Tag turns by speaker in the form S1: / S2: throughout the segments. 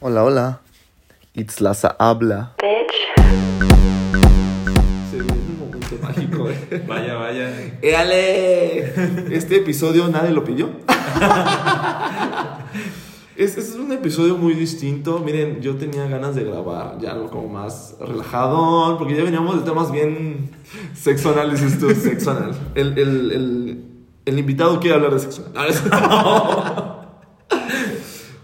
S1: Hola, hola. Itzlaza habla.
S2: Se viene un momento mágico, eh.
S3: Vaya, vaya.
S2: ¡Éale! Este episodio nadie lo pidió. Es, es un episodio muy distinto. Miren, yo tenía ganas de grabar ya algo como más relajado, porque ya veníamos de temas bien tú, sexo anal. El, el, el, el invitado quiere hablar de sexo anal.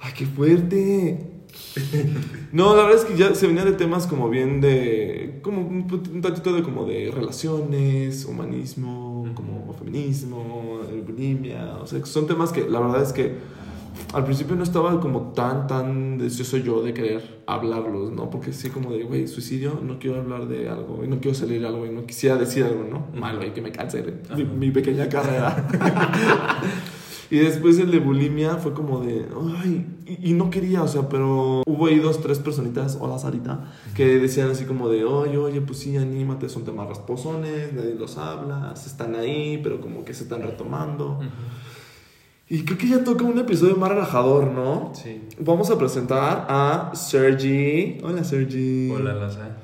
S2: ¡Ay, qué fuerte! No, la verdad es que ya se venía de temas como bien de. como un, tantito de como de relaciones, humanismo, como feminismo, bulimia. O sea, son temas que la verdad es que al principio no estaba como tan, tan deseoso yo de querer hablarlos, ¿no? Porque sí, como de, güey, suicidio, no quiero hablar de algo, y no quiero salir de algo, y no quisiera decir algo, ¿no? Malo, y que me canse de mi, mi pequeña carrera. Y después el de bulimia fue como de, ay, y, y no quería, o sea, pero hubo ahí dos, tres personitas, hola Sarita, que decían así como de, oye, oye, pues sí, anímate, son temas rasposones, nadie los habla, están ahí, pero como que se están retomando. Y creo que ya toca un episodio más relajador, ¿no?
S3: Sí.
S2: Vamos a presentar a Sergi. Hola, Sergi.
S3: Hola, Laza.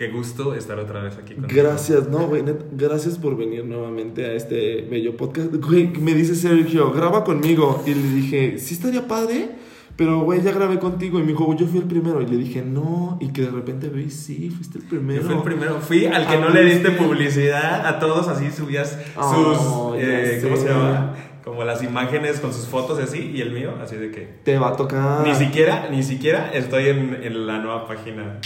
S3: Qué gusto estar otra vez aquí contigo.
S2: Gracias, no, güey, gracias por venir nuevamente a este bello podcast. Güey, me dice Sergio, graba conmigo. Y le dije, sí estaría padre, pero güey, ya grabé contigo. Y me dijo, yo fui el primero. Y le dije, no. Y que de repente ve, sí, fuiste el primero.
S3: Yo fui el primero. Fui al que no le diste publicidad. A todos así subías
S2: Oh,
S3: sus.
S2: ya
S3: eh, ¿Cómo se llama? Como las imágenes con sus fotos así. Y el mío, así de que.
S2: Te va a tocar.
S3: Ni siquiera, ni siquiera estoy en, en la nueva página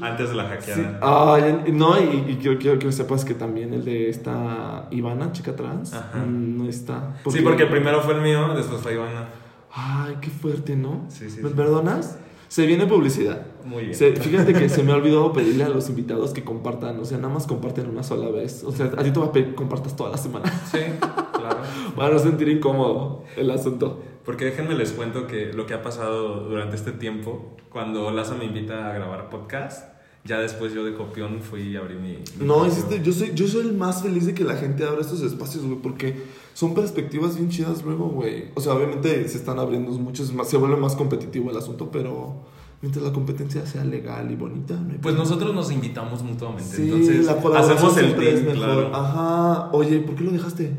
S3: antes de la
S2: Sí.
S3: hackeada.
S2: No, y, y quiero, quiero que sepas que también el de esta Ivana, chica trans,
S3: Ajá.
S2: mm, no está.
S3: Sí, porque primero fue el mío, después fue Ivana.
S2: Ay, qué fuerte, ¿no?
S3: Sí, sí,
S2: ¿Me
S3: sí.
S2: perdonas? Se viene publicidad.
S3: Muy bien.
S2: Se- fíjate que se me ha olvidado pedirle a los invitados que compartan, o sea, nada más comparten una sola vez. O sea, a ti te va a pedir que compartas toda la semana.
S3: Sí, claro.
S2: Para no sentir incómodo el asunto.
S3: Porque déjenme les cuento que lo que ha pasado durante este tiempo, cuando Laza me invita a grabar podcast, ya después yo de copión fui y abrí mi... mi
S2: No, hiciste, yo soy, yo soy el más feliz de que la gente abra estos espacios, güey, porque son perspectivas bien chidas luego, güey. O sea, obviamente se están abriendo muchos más, se vuelve más competitivo el asunto, pero mientras la competencia sea legal y bonita, no
S3: Pues
S2: problema.
S3: nosotros nos invitamos mutuamente,
S2: Sí,
S3: entonces
S2: la
S3: hacemos el team, claro.
S2: Ajá. Oye, ¿por qué lo dejaste?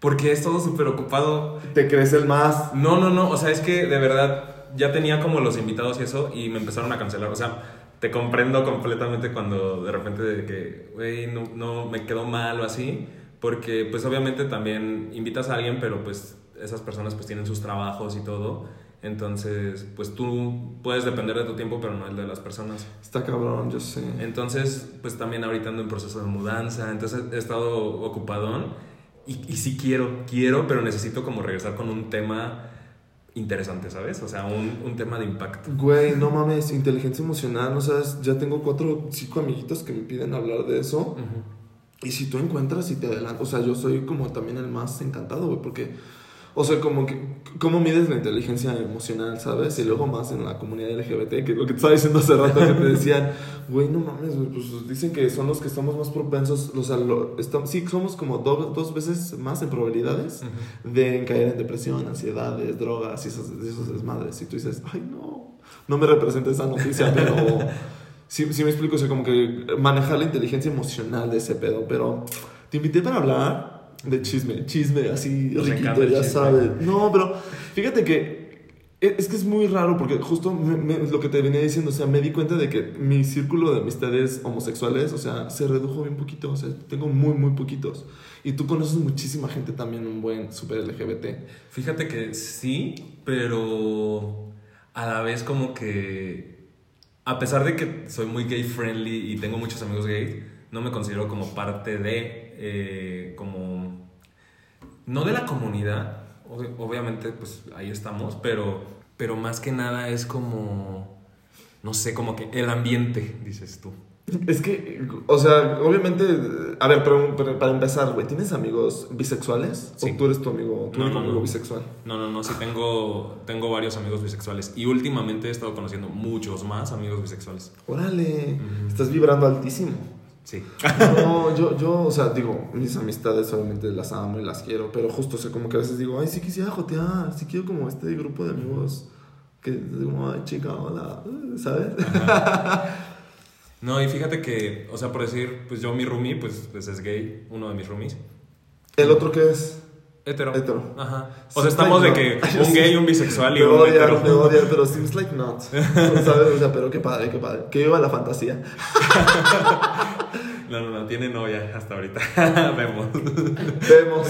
S3: Porque es todo súper ocupado.
S2: Te crees el más.
S3: No, no, no, o sea, es que de verdad ya tenía como los invitados y eso y me empezaron a cancelar, o sea, te comprendo completamente cuando de repente de que, güey, no, no, me quedó mal o así, porque pues obviamente también invitas a alguien, pero pues esas personas pues tienen sus trabajos y todo, entonces pues tú puedes depender de tu tiempo, pero no el de las personas.
S2: Está cabrón, yo sé.
S3: Entonces, pues también ahorita ando en proceso de mudanza, entonces he estado ocupadón y, y sí quiero, quiero, pero necesito como regresar con un tema interesante, ¿sabes? O sea, un, un tema de impacto.
S2: Güey, no mames, inteligencia emocional, no sabes, ya tengo cuatro, cinco amiguitos que me piden hablar de eso. Y si tú encuentras y te adelantas, o sea, yo soy como también el más encantado, güey, porque, o sea, como que, ¿cómo mides la inteligencia emocional, sabes? Y luego más en la comunidad LGBT, que es lo que te estaba diciendo hace rato, que te decían, güey, no mames, güey, pues dicen que son los que estamos más propensos, o sea, lo, estamos, sí, somos como do- dos veces más en probabilidades de caer en depresión, ansiedades, drogas y esos, esos desmadres. Y tú dices, ay, no, no me representa esa noticia, pero sí, sí me explico, o sea, como que manejar la inteligencia emocional de ese pedo. Pero te invité para hablar de chisme, chisme así riquito, ya sabes. No, pero fíjate que e, es que es muy raro porque justo me- me- lo que te venía diciendo, o sea, me di cuenta de que mi círculo de amistades homosexuales, o sea, se redujo bien poquito, o sea, tengo muy, muy poquitos. Y tú conoces muchísima gente también, un buen super LGBT.
S3: Fíjate que sí, pero a la vez como que, a pesar de que soy muy gay friendly y tengo muchos amigos gays, no me considero como parte de, eh, como, no de la comunidad, ob- obviamente pues ahí estamos, pero, pero más que nada es como, no sé, como que el ambiente, dices tú.
S2: Es que, o sea, obviamente, a ver, pero, pero para empezar, güey, ¿tienes amigos bisexuales?
S3: Sí.
S2: ¿O tú eres tu amigo, tu
S3: No, no,
S2: amigo
S3: no.
S2: bisexual?
S3: No, no, no, sí tengo, tengo varios amigos bisexuales y últimamente he estado conociendo muchos más amigos bisexuales.
S2: Órale, estás vibrando altísimo.
S3: Sí.
S2: No, yo, yo, o sea, digo, mis amistades obviamente las amo y las quiero, pero justo, o sea, como que a veces digo, ay, sí quisiera jotear, sí quiero como este grupo de amigos Que como, ay, chica, hola, ¿sabes?
S3: No, y fíjate que, o sea, por decir, pues yo mi roomie, pues, pues es gay, uno de mis roomies.
S2: ¿El otro qué es?
S3: Hetero.
S2: Hetero.
S3: Ajá. O sea, estamos de que
S2: no.
S3: un gay, un bisexual y
S2: Me
S3: un
S2: odia,
S3: hetero.
S2: me odia, pero seems like not. ¿Sabes? O sea, pero qué padre, qué padre. Que viva la fantasía.
S3: No, no, no, tiene novia hasta ahorita. Vemos.
S2: Vemos,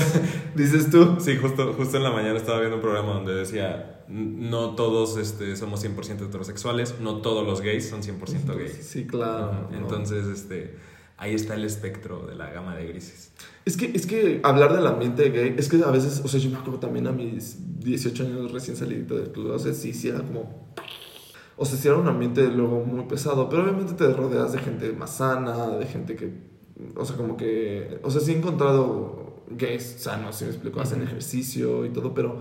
S2: dices tú.
S3: Sí, justo, justo en la mañana estaba viendo un programa donde decía, "N- no todos este, somos 100% heterosexuales, no todos los gays son 100% gays.
S2: Sí, claro.
S3: Ajá.
S2: no.
S3: Entonces, este, ahí está el espectro de la gama de grises.
S2: Es que, es que hablar del ambiente gay, es que a veces, o sea, yo me acuerdo también a mis 18 años recién salido del club, o sea, sí, sí era como... O sea, sí era un ambiente luego muy pesado, pero obviamente te rodeas de gente más sana, de gente que... O sea, como que... O sea, sí he encontrado gays sanos, si me explico, hacen ejercicio y todo, pero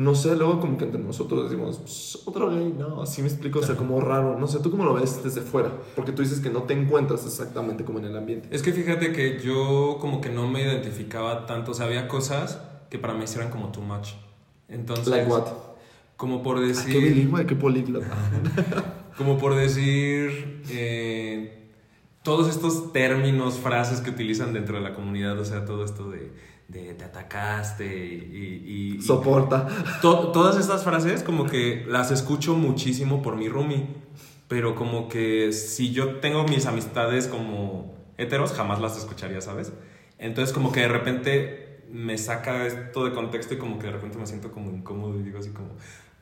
S2: no sé, luego como que entre nosotros decimos, "Pues, otro gay, no, así me explico, o sea, como raro, no sé, ¿tú cómo lo ves desde fuera? Porque tú dices que no te encuentras exactamente como en el ambiente.
S3: Es que fíjate que yo como que no me identificaba tanto, o sea, había cosas que para mí eran como too much. Entonces,
S2: Like what?
S3: como por
S2: Ah,
S3: decir...
S2: qué bilingüe, qué políglota.
S3: Como por decir, eh, todos estos términos, frases que utilizan dentro de la comunidad, o sea, todo esto de, de te atacaste y... y- y-
S2: Soporta.
S3: to- todas estas frases como que las escucho muchísimo por mi roomie, pero como que si yo tengo mis amistades como heteros, jamás las escucharía, ¿sabes? Entonces como que de repente me saca esto de contexto y como que de repente me siento como incómodo y digo así como...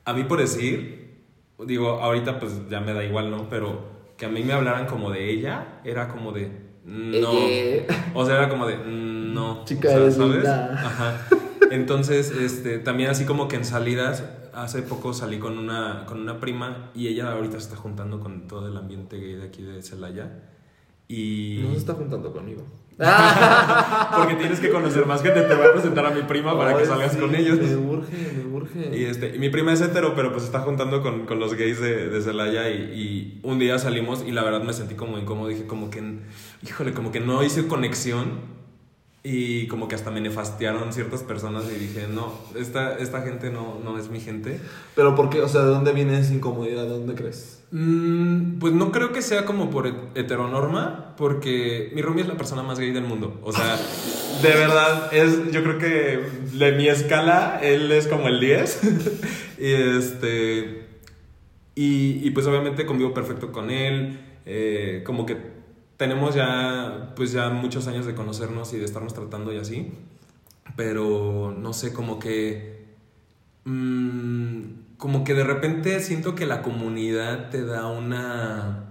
S3: A mí por decir, digo, ahorita pues ya me da igual, ¿no? Pero que a mí me hablaran como de ella, era como de... No.
S2: Ella.
S3: O sea, era como de... mm, No.
S2: Chica,
S3: o sea, ¿sabes? Ajá. Entonces, este, también así como que en salidas, hace poco salí con una, con una prima y ella ahorita se está juntando con todo el ambiente gay de aquí de Celaya. Y...
S2: No se está juntando conmigo.
S3: Porque tienes que conocer más gente, te voy a presentar a mi prima para que salgas
S2: sí,
S3: con ellos.
S2: Me urge, me urge.
S3: Y, este, y mi prima es hetero, pero pues está juntando con, con los gays de, de Celaya y, y un día salimos y la verdad me sentí como incómodo, dije como que, híjole, como que no hice conexión y como que hasta me nefastearon ciertas personas y dije, no, esta, esta gente no, no es mi gente.
S2: Pero ¿por qué? O sea, ¿de dónde viene esa incomodidad? ¿De dónde crees?
S3: Mm, pues no creo que sea como por het- heteronorma, porque mi roomie es la persona más gay del mundo. O sea, de verdad, es, yo creo que de mi escala, él es como el 10. y este. Y, y pues obviamente convivo perfecto con él. eh, como que tenemos ya, pues ya muchos años de conocernos y de estarnos tratando y así. Pero no sé, como que. mm, como que de repente siento que la comunidad te da una.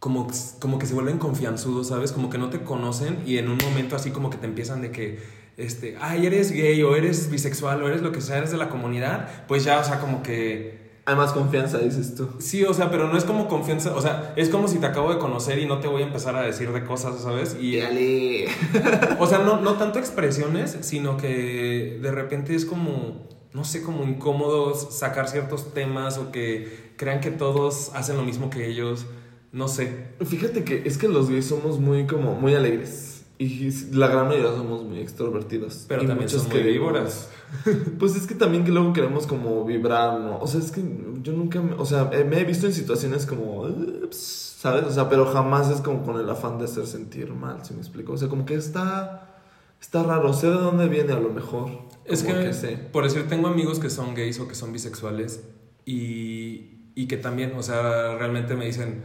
S3: Como, como que se vuelven confianzudos, ¿sabes? Como que no te conocen y en un momento así como que te empiezan de que, este, ay, eres gay o eres bisexual o eres lo que sea, eres de la comunidad, pues ya, o sea, como que
S2: Hay más confianza, dices tú.
S3: Sí, o sea, pero no es como confianza, o sea, es como si te acabo de conocer y no te voy a empezar a decir de cosas, ¿sabes? Y,
S2: Dale.
S3: o sea, no, no tanto expresiones, sino que de repente es como, no sé, como incómodo sacar ciertos temas o que crean que todos hacen lo mismo que ellos, no sé.
S2: Fíjate que es que los gays somos muy como muy alegres. Y la gran mayoría somos muy extrovertidos.
S3: Pero
S2: Y
S3: también muy
S2: queremos-
S3: víboras.
S2: Pues es que también que luego queremos como vibrar, ¿no? O sea, es que yo nunca, me, o sea, eh, me he visto en situaciones como, ¿sabes? O sea, pero jamás es como con el afán de hacer sentir mal, ¿sí me explico? O sea, como que está, está raro, sé de dónde viene a lo mejor.
S3: Es
S2: como
S3: que,
S2: sé.
S3: por decir, tengo amigos que son gays o que son bisexuales y, y que también, o sea, realmente me dicen,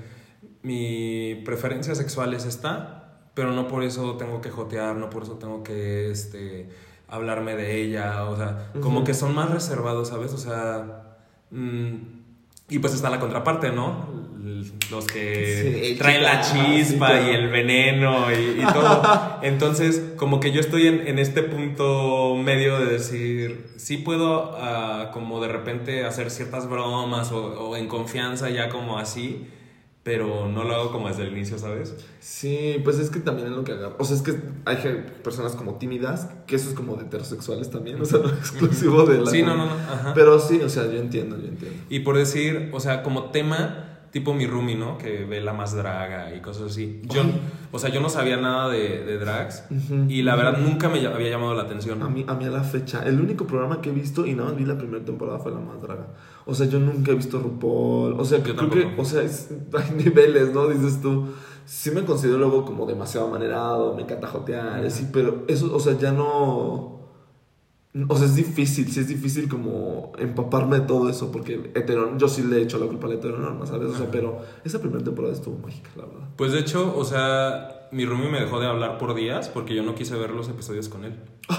S3: mi preferencia sexual es esta, pero no por eso tengo que jotear, no por eso tengo que, este, hablarme de ella, o sea, como que son más reservados, ¿sabes? O sea, mm, y pues está la contraparte, ¿no? Los que
S2: Sí,
S3: traen la
S2: chica,
S3: chispa y el veneno y, y todo. Entonces, como que yo estoy en, en este punto medio de decir, sí puedo ah, como de repente hacer ciertas bromas o, o en confianza ya como así, pero no lo hago como desde el inicio, ¿sabes?
S2: Sí, pues es que también es lo que agarra. O sea, es que hay personas como tímidas, que eso es como de heterosexuales también, o sea, no es exclusivo de la.
S3: Sí, no, no, no. Ajá.
S2: Pero sí, o sea, yo entiendo, yo entiendo.
S3: Y por decir, o sea, como tema, tipo mi roomie, ¿no? Que ve la más draga y cosas así. Yo,
S2: Ay.
S3: o sea, yo no sabía nada de, de drags
S2: Ujú.
S3: y la verdad nunca me había llamado la atención.
S2: A mí, a mí a la fecha, el único programa que he visto y nada más vi la primera temporada fue La Más Draga. O sea, yo nunca he visto RuPaul. O sea,
S3: Yo
S2: creo
S3: tampoco.
S2: que, o sea, es- hay niveles, ¿no? Dices tú. Sí me considero luego como demasiado manerado, me encanta jotear, así, pero eso, o sea, ya no... O sea, es difícil, sí es difícil como empaparme de todo eso, porque hetero, yo sí le he hecho la culpa al heteronorma, ¿sabes? O sea, pero esa primera temporada estuvo mágica, la verdad.
S3: Pues de hecho, o sea, mi roomie me dejó de hablar por días porque yo no quise ver los episodios con él.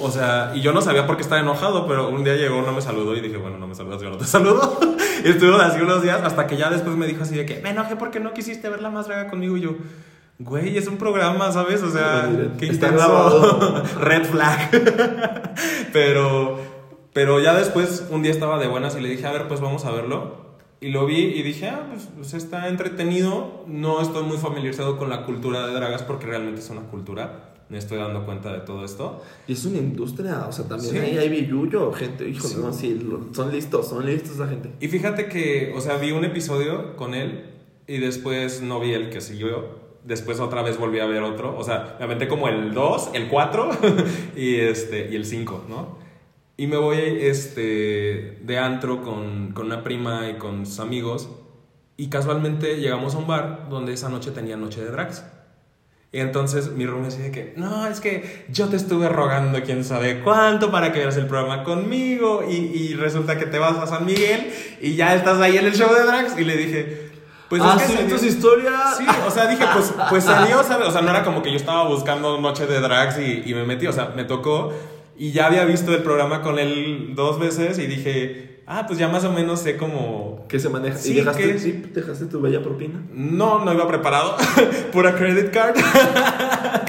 S3: O sea, y yo no sabía por qué estaba enojado, pero un día llegó, no me saludó y dije, bueno, no me saludas, yo no te saludo. y estuvo así unos días hasta que ya después me dijo así de que me enojé porque no quisiste verla más draga conmigo y yo, güey, es un programa, ¿sabes? O sea, qué
S2: está
S3: intenso. Red flag. pero, pero ya después un día estaba de buenas y le dije, a ver, pues vamos a verlo. Y lo vi y dije, ah, pues, pues está entretenido. No estoy muy familiarizado con la cultura de dragas porque realmente es una cultura. Me estoy dando cuenta de todo esto.
S2: Y es una industria, o sea, también
S3: Sí.
S2: ahí hay billuyo, gente, híjole,
S3: Sí.
S2: no, sí, son listos, son listos esa gente.
S3: Y fíjate que, o sea, vi un episodio con él y después no vi el que siguió. Después otra vez volví a ver otro. O sea, me aventé como el 2, el 4 y, este, y el 5, ¿no? Y me voy este, de antro con, con una prima y con sus amigos. Y casualmente llegamos a un bar donde esa noche tenía noche de drags. Y entonces mi roomie decía que, no, es que yo te estuve rogando quién sabe cuánto para que veas el programa conmigo y, y resulta que te vas a San Miguel y ya estás ahí en el show de drags. Y le dije, pues
S2: ah,
S3: es que
S2: sí,
S3: salió-
S2: tus historias.
S3: Sí, o sea, dije, pues, pues salió, ¿sabes? O sea, no era como que yo estaba buscando noche de drags y, y me metí, o sea, me tocó y ya había visto el programa con él dos veces y dije, ah, pues ya más o menos sé cómo...
S2: Que se maneja.
S3: Sí,
S2: ¿Y dejaste,
S3: que-
S2: sí, dejaste tu bella propina?
S3: No, no iba preparado, pura credit card.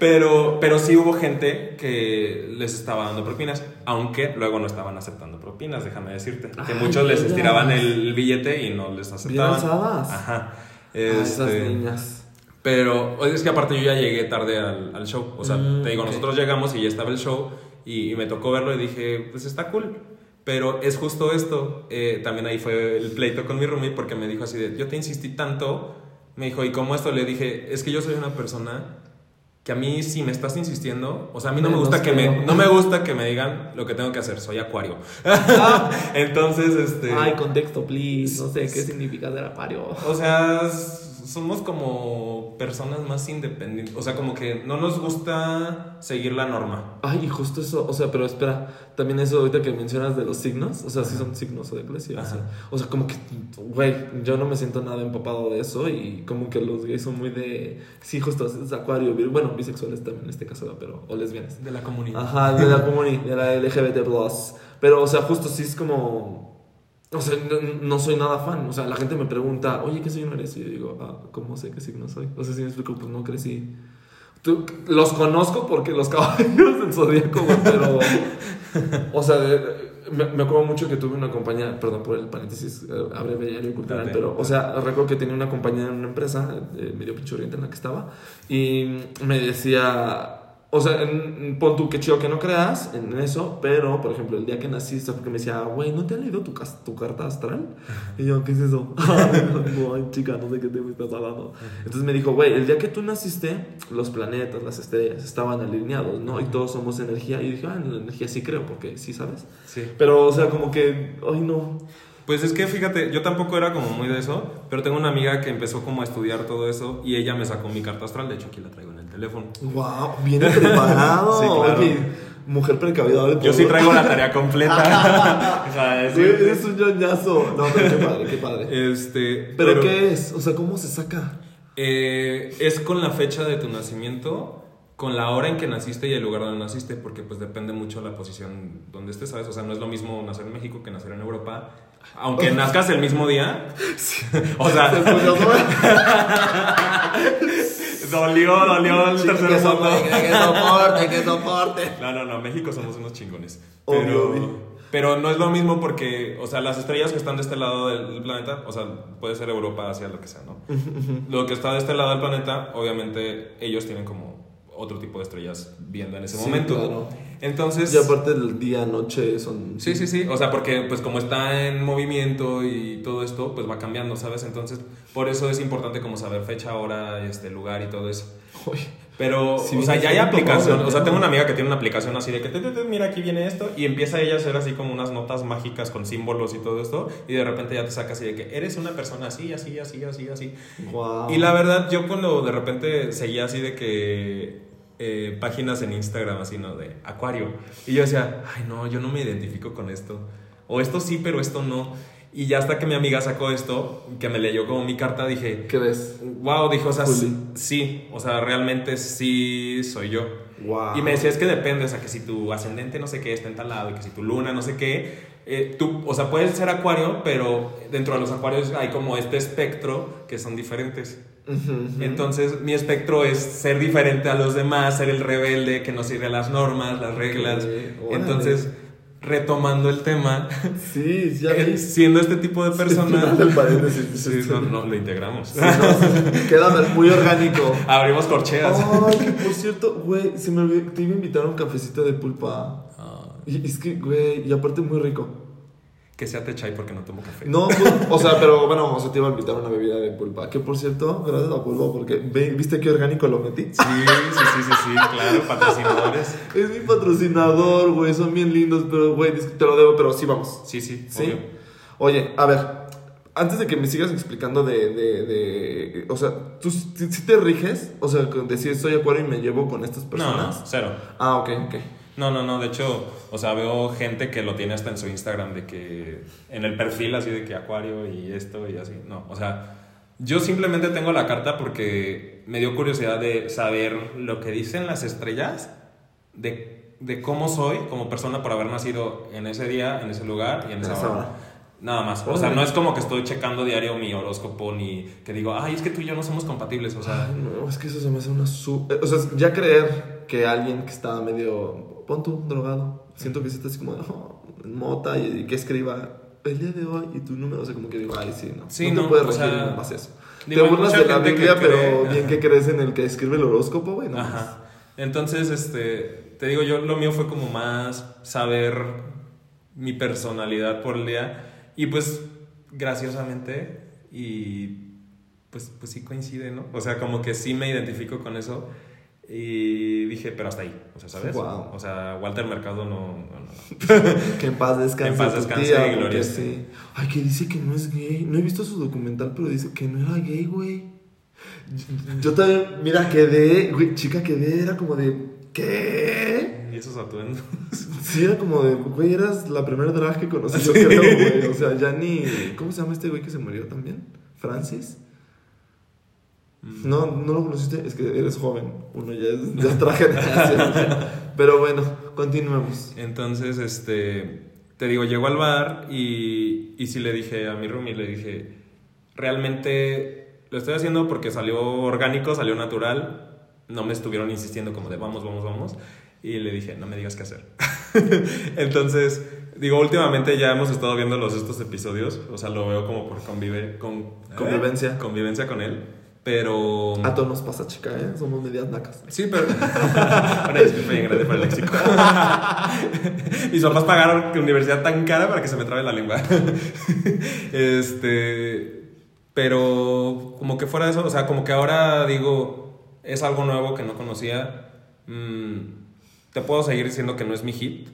S3: Pero, pero sí hubo gente que les estaba dando propinas, aunque luego no estaban aceptando propinas, déjame decirte. Que
S2: Ay,
S3: muchos les estiraban el billete y no les aceptaban.
S2: alzadas.
S3: Ajá.
S2: Ah, esas
S3: Este,
S2: niñas.
S3: pero es que aparte yo ya llegué tarde al, al show. O sea,
S2: Mm,
S3: te digo,
S2: ok.
S3: nosotros llegamos y ya estaba el show y, y me tocó verlo y dije, pues está cool. Pero es justo esto. eh, también ahí fue el pleito con mi roomie porque me dijo así de, yo te insistí tanto. Me dijo, ¿y cómo esto? Le dije, es que yo soy una persona que a mí si me estás insistiendo, o sea, a mí no me gusta que me, no me gusta que me digan lo que tengo que hacer, soy acuario. Entonces, este...
S2: Ay, contexto, please. No sé qué significa ser acuario.
S3: O sea, somos como personas más independientes. O sea, como que no nos gusta seguir la norma.
S2: Ay, y justo eso, o sea, pero espera, también eso ahorita que mencionas de los signos, o sea, sí son signos o de iglesia, sea, o sea, como que, güey, yo no me siento nada empapado de eso y como que los gays son muy de, sí, justo, es acuario, bueno, bisexuales también en este caso, pero, o lesbianas.
S3: De la comunidad.
S2: Ajá, de la comunidad, de la LGBT+. Pero, o sea, justo sí es como... O sea, no, no soy nada fan. O sea, la gente me pregunta, oye, ¿qué signo eres? Y yo digo, ah, ¿cómo sé qué signo soy? O sea, si me explico, pues no crecí. Tú- los conozco porque los caballeros del zodíaco, pero... O sea, me, me acuerdo mucho que tuve una compañía, perdón por el paréntesis, eh, abreviario cultural, pero, o sea, recuerdo que tenía una compañía en una empresa, eh, medio pinche oriente en la que estaba, y me decía, o sea, en, pon tú que chido que no creas en eso, pero, por ejemplo, el día que naciste, porque me decía, güey, ¿no te han leído tu, tu carta astral? Y yo, ¿qué es eso? no, chica, no sé qué te me estás hablando. Entonces me dijo, güey, el día que tú naciste, los planetas, las estrellas estaban alineados, ¿no? Y todos somos energía. Y dije, ah, en la energía sí creo, porque sí sabes.
S3: Sí.
S2: Pero, o sea, como que, ay, no.
S3: Pues es que fíjate, yo tampoco era como muy de eso, pero tengo una amiga que empezó como a estudiar todo eso y ella me sacó mi carta astral. De hecho, aquí la traigo en teléfono.
S2: Wow, viene preparado.
S3: Sí, claro.
S2: Oye, mujer precavida.
S3: Yo sí traigo la tarea completa. O sea, es-
S2: eres un ñoñazo. No, pero qué padre, qué padre.
S3: Este,
S2: ¿Pero, qué es? O sea, ¿cómo se saca?
S3: Eh, es con la fecha de tu nacimiento, con la hora en que naciste y el lugar donde naciste, porque pues depende mucho la posición donde estés, ¿sabes? O sea, no es lo mismo nacer en México que nacer en Europa. Aunque nazcas el mismo día. o
S2: Se
S3: sea. Dolió, dolió el tercer
S2: que
S3: mundo.
S2: soporte, que soporte, que soporte.
S3: No, no, no, México somos unos chingones.
S2: Obvio,
S3: Pero,
S2: obvio.
S3: pero no es lo mismo porque, o sea, las estrellas que están de este lado del planeta, o sea, puede ser Europa, Asia, lo que sea, ¿no? lo que está de este lado del planeta, obviamente ellos tienen como otro tipo de estrellas viendo en ese
S2: Sí,
S3: momento.
S2: claro.
S3: Entonces...
S2: Y aparte el día, noche son...
S3: Sí, sí, sí. O sea, porque pues como está en movimiento y todo esto, pues va cambiando, ¿sabes? Entonces, por eso es importante como saber fecha, hora, este, lugar y todo eso.
S2: Uy,
S3: Pero,
S2: Sí,
S3: o sea, ya hay aplicación. O sea, tengo una amiga que tiene una aplicación así de que, te, te, te, mira, aquí viene esto. Y empieza ella a hacer así como unas notas mágicas con símbolos y todo esto. Y de repente ya te saca así de que eres una persona así, así, así, así, así.
S2: Wow.
S3: Y la verdad, yo cuando de repente seguía así de que eh, páginas en Instagram, así, ¿no? De Acuario. Y yo decía, ay, no, yo no me identifico con esto. O esto sí, pero esto no. Y ya hasta que mi amiga sacó esto, que me leyó como mi carta, dije,
S2: ¿Qué ves?
S3: wow, dijo, o sea,
S2: Juli.
S3: sí, o sea, realmente sí soy yo.
S2: Wow.
S3: Y me decía, es que depende, o sea, que si tu ascendente no sé qué está en tal lado y que si tu luna no sé qué, eh, tú, o sea, puedes ser acuario, pero dentro de los acuarios hay como este espectro que son diferentes. Entonces, mi espectro es ser diferente a los demás, ser el rebelde que no sigue las normas, las reglas. Entonces, retomando el tema,
S2: Sí, ya
S3: eh, siendo este tipo de persona, sí, no, no, lo integramos.
S2: Sí, no, queda muy orgánico.
S3: Abrimos corcheas.
S2: Ay, que por cierto, güey, se me olvidó, te iba a invitar a un cafecito de pulpa.
S3: Ah,
S2: Y es que, güey, y aparte muy rico.
S3: Que sea te chai porque no tomo café.
S2: No, pues, o sea, pero bueno, o sea, te iba a invitar una bebida de pulpa. Que por cierto, gracias a pulpa, porque viste qué orgánico lo metí.
S3: Sí, sí, sí, sí, sí, claro, patrocinadores.
S2: Es mi patrocinador, güey, son bien lindos, pero, güey, te lo debo, pero sí vamos.
S3: Sí, sí,
S2: ¿Sí?
S3: obvio.
S2: Oye, a ver, antes de que me sigas explicando de, de, de o sea, ¿tú sí, sí te riges? O sea, decir soy acuario y me llevo con estas
S3: No,
S2: personas.
S3: no, cero.
S2: Ah, ok, ok.
S3: No, no, no, de hecho, o sea, veo gente que lo tiene hasta en su Instagram, de que en el perfil así de que acuario y esto y así. No, o sea, yo simplemente tengo la carta porque me dio curiosidad de saber lo que dicen las estrellas, de, de cómo soy como persona por haber nacido en ese día, en ese lugar y en esa hora. Nada más. O sea, no es como que estoy checando diario mi horóscopo ni que digo, ay, es que tú y yo no somos compatibles. O sea,
S2: Ay, no, es que eso se me hace una su... eh, O sea, ya creer que alguien que está medio, pon tú, drogado, siento que se está así como, oh, mota y, y que escriba el día de hoy y tu número, o sea, como que digo, ay, sí, no.
S3: Sí,
S2: no, te
S3: no,
S2: puedes regir
S3: sea,
S2: en base a eso.
S3: digo,
S2: te burlas de la Biblia, pero bien que crees en el que escribe el horóscopo, güey, no.
S3: Ajá. Entonces, este, te digo, yo lo mío fue como más saber mi personalidad por el día y pues graciosamente y pues, pues sí coincide, ¿no? O sea, como que sí me identifico con eso y dije, pero hasta ahí, o sea, ¿sabes? O sea, Walter Mercado no... no, no.
S2: Que en paz descanse.
S3: En paz descanse
S2: tía,
S3: y gloria
S2: sí. Ay, que dice que no es gay. No he visto su documental, pero dice que no era gay, güey. Yo- Yo también, mira, quedé, güey, chica, quedé, era como de, ¿qué?
S3: Y esos atuendos.
S2: Sí, era como de, güey, eras la primera drag que conocí, yo creo, güey. O sea, ya ni, ¿cómo se llama este güey que se murió también? ¿Francis? No, no lo conociste, es que eres joven, uno ya es de otra generación. Pero bueno, continuemos.
S3: Entonces, este, te digo, llegó al bar y, y sí le dije a mi roomie, le dije, realmente lo estoy haciendo porque salió orgánico, salió natural, no me estuvieron insistiendo como de vamos, vamos, vamos, y le dije, no me digas qué hacer. Entonces, digo, últimamente ya hemos estado viendo los estos episodios, o sea, lo veo como por convive, con,
S2: Convivencia.
S3: convivencia con él, pero...
S2: A todos nos pasa, chica, ¿eh? Somos medias nacas.
S3: Sí, pero. Una disculpa bien grande para el léxico. Mis papás pagaron universidad tan cara para que se me trabe la lengua. este. Pero, como que fuera de eso, o sea, como que ahora digo, es algo nuevo que no conocía. Mm, te puedo seguir diciendo que no es mi hit,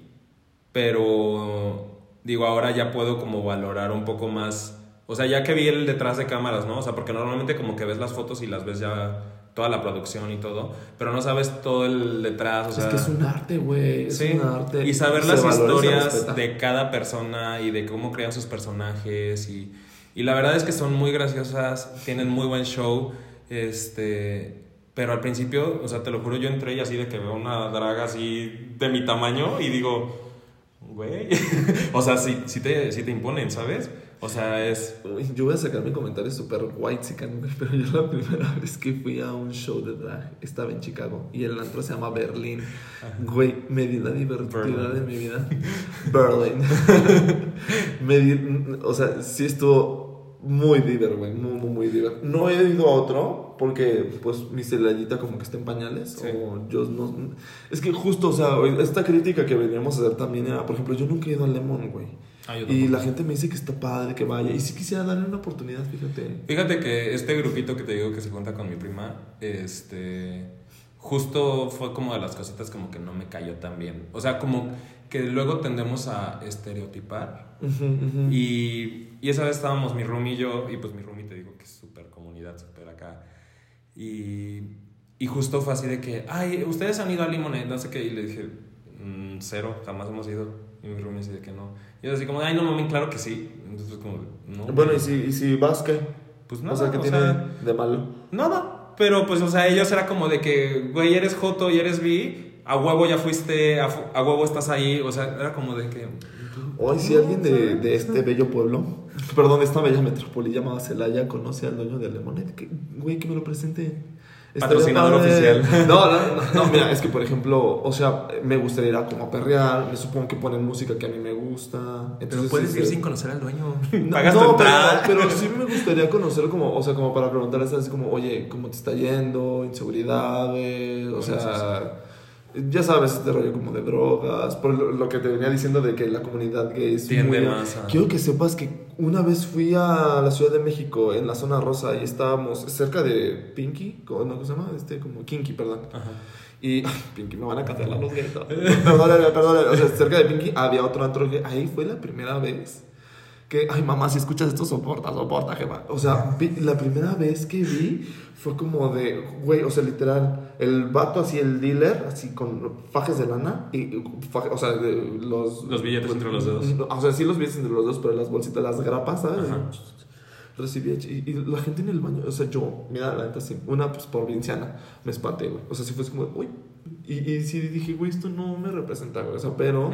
S3: pero digo, ahora ya puedo como valorar un poco más. O sea, ya que vi el detrás de cámaras, ¿no? O sea, porque normalmente como que ves las fotos y las ves ya toda la producción y todo, pero no sabes todo el detrás, o sea...
S2: es que es un arte, güey. Es
S3: Sí,
S2: un arte.
S3: y saber las historias de cada persona y de cómo crean sus personajes y, y la verdad es que son muy graciosas, tienen muy buen show, este, pero al principio, o sea, te lo juro, yo entré y así de que veo una draga así de mi tamaño y digo, güey, o sea, sí, sí, te, sí te imponen, ¿sabes? O sea, es...
S2: Yo voy a sacar mi comentario súper white pero yo la primera vez que fui a un show de drag estaba en Chicago y el antro se llama Berlín. Güey, me di la divertida
S3: Berlin.
S2: de mi vida. Berlin. me di, o sea, sí estuvo muy diver, güey, muy, muy, muy diver. No he ido a otro porque, pues, mi celadita como que está en pañales.
S3: Sí.
S2: O yo no... Es que justo, o sea, esta crítica que veníamos a hacer también era, por ejemplo, yo nunca he ido al Lemon, güey.
S3: Ah,
S2: Y la gente me dice que está padre, que vaya. Y sí quisiera darle una oportunidad, fíjate.
S3: Fíjate que este grupito que te digo que se junta con mi prima, este, justo fue como de las cositas como que no me cayó tan bien. O sea, como que luego tendemos a estereotipar. Y, y esa vez estábamos mi roomie y yo, y pues mi roomie te digo que es súper comunidad, súper acá. Y, y justo fue así de que, ay, ustedes han ido a Limonade, no sé qué, y le dije, "Mm, cero, jamás hemos ido. Y mi roomie así de que no. Y yo así como, ay, no mami, claro que sí. Entonces como, no.
S2: Bueno, ¿y si, y si vas, qué?
S3: Pues
S2: o
S3: nada,
S2: sea, ¿qué
S3: o
S2: tiene
S3: sea,
S2: de malo?
S3: Nada. Pero pues, o sea, ellos era como de que, güey, eres Joto y eres bi, a huevo ya fuiste, a, a huevo estás ahí. O sea, era como de que.
S2: Hoy, si alguien de, de este bello pueblo, perdón, esta bella metrópoli llamada Celaya, conoce al dueño de Lemonade, que, güey, que me lo presente.
S3: Patrocinador
S2: padre.
S3: oficial.
S2: No, no, no, no, mira, es que por ejemplo, o sea, me gustaría ir a como a perrear, me supongo que ponen música que a mí me gusta. Entonces, este,
S3: conocer al dueño.
S2: No,
S3: Pagas
S2: no,
S3: tu
S2: pero,
S3: entrada.
S2: pero sí me gustaría conocer como, o sea, como para preguntarles así como, oye, ¿cómo te está yendo? Inseguridades, o
S3: Bueno,
S2: sea, ya sabes, este rollo como de drogas, por lo, lo que te venía diciendo de que la comunidad gay es
S3: Tiende
S2: muy...
S3: más a-
S2: Quiero que sepas que una vez fui a la Ciudad de México, en la zona rosa, y estábamos cerca de Pinky, ¿cómo no, ¿cómo se llama? Este, como Kinky, perdón.
S3: Ajá.
S2: Y ay, Pinky, me van a cancelar los gays. ¿no? Perdónenme, perdónenme. O sea, cerca de Pinky había otro antro gay. Ahí fue la primera vez que, ay, mamá, si escuchas esto, soporta, soporta, jefa. O sea, la primera vez que vi fue como de, güey, o sea, literal, el vato así, el dealer, así con fajes de lana, y, faje- o sea, de los...
S3: Los billetes entre los dedos.
S2: O sea, sí los billetes entre los dedos, pero las bolsitas, las grapas, ¿sabes?
S3: Ajá.
S2: Recibía y, y la gente en el baño, o sea, yo, mira, la neta, sí, una pues provinciana, me espanté, güey. O sea, sí fue como, uy. Y, y sí dije, güey, esto no me representa, güey. O sea, pero,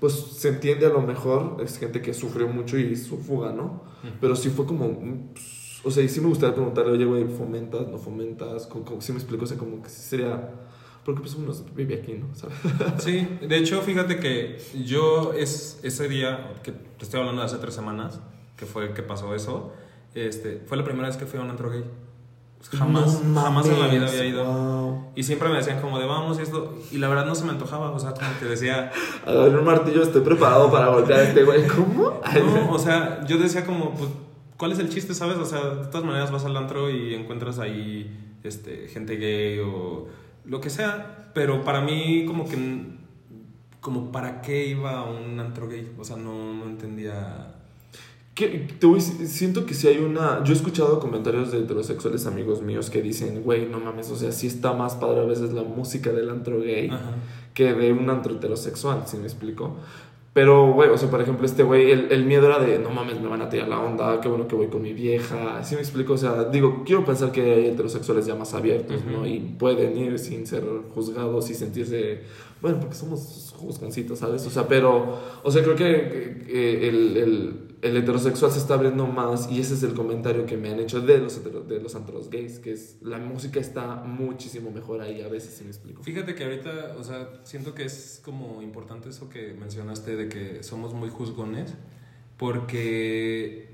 S2: pues se entiende a lo mejor, es gente que sufrió mucho y su fuga, ¿no? Pero sí fue como, pues, o sea, y sí me gustaría preguntarle, oye, güey, ¿fomentas, no fomentas? Como, como, sí me explico, o sea, como que sí sería, porque pues uno vive aquí, ¿no? ¿Sabes?
S3: Sí, de hecho, fíjate que yo es, ese día, que te estoy hablando de hace tres semanas, que fue que pasó eso, este, fue la primera vez que fui a un antro gay. Jamás,
S2: No
S3: jamás en la vida había ido.
S2: wow.
S3: Y siempre me decían como de vamos y esto, y la verdad no se me antojaba, o sea, como que decía,
S2: Agarré un martillo, estoy preparado para golpear a este güey. ¿Cómo?
S3: no, o sea, yo decía como, pues, ¿cuál es el chiste, sabes? O sea, de todas maneras vas al antro y encuentras ahí, este, gente gay o lo que sea, pero para mí como que, como para qué iba a un antro gay, o sea, no, no entendía...
S2: Que, te voy, siento que si hay una. Yo he escuchado comentarios de heterosexuales amigos míos que dicen, güey, no mames, o sea, sí está más padre a veces la música del antro gay
S3: Ajá.
S2: que de un antro heterosexual, si me explico. Pero, güey, o sea, por ejemplo, este güey, el, el miedo era de, no mames, me van a tirar la onda, qué bueno que voy con mi vieja, ¿sí me explico? O sea, digo, quiero pensar que hay heterosexuales ya más abiertos, ¿no? Y pueden ir sin ser juzgados y sentirse, bueno, porque somos juzgoncitos, ¿sabes? O sea, pero, o sea, creo que, que- que el, el, el heterosexual se está abriendo más y ese es el comentario que me han hecho de los, hetero- de los antros gays, que es, la música está muchísimo mejor ahí a veces, si me explico.
S3: Fíjate que ahorita, o sea, siento que es como importante eso que mencionaste de que somos muy juzgones, porque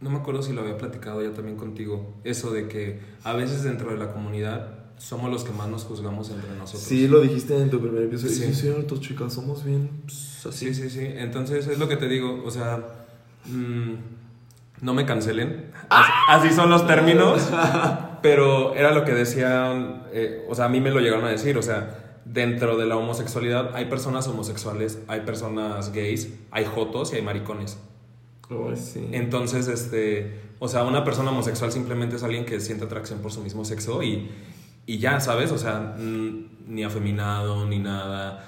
S3: no me acuerdo si lo había platicado ya también contigo, eso de que a veces dentro de la comunidad somos los que más nos juzgamos entre nosotros.
S2: Sí, lo dijiste en tu primer episodio.
S3: Sí.
S2: Es cierto, chicas, somos bien pues, así.
S3: Sí, sí, sí. Entonces es lo que te digo, o sea, mm, no me cancelen. Así, son los términos. Pero era lo que decían, eh, o sea, a mí me lo llegaron a decir, o sea, dentro de la homosexualidad hay personas homosexuales, hay personas gays, hay jotos y hay maricones.
S2: Ay, sí.
S3: Entonces, este, o sea, una persona homosexual simplemente es alguien que siente atracción por su mismo sexo y, y ya, ¿sabes? O sea, ni afeminado, ni nada.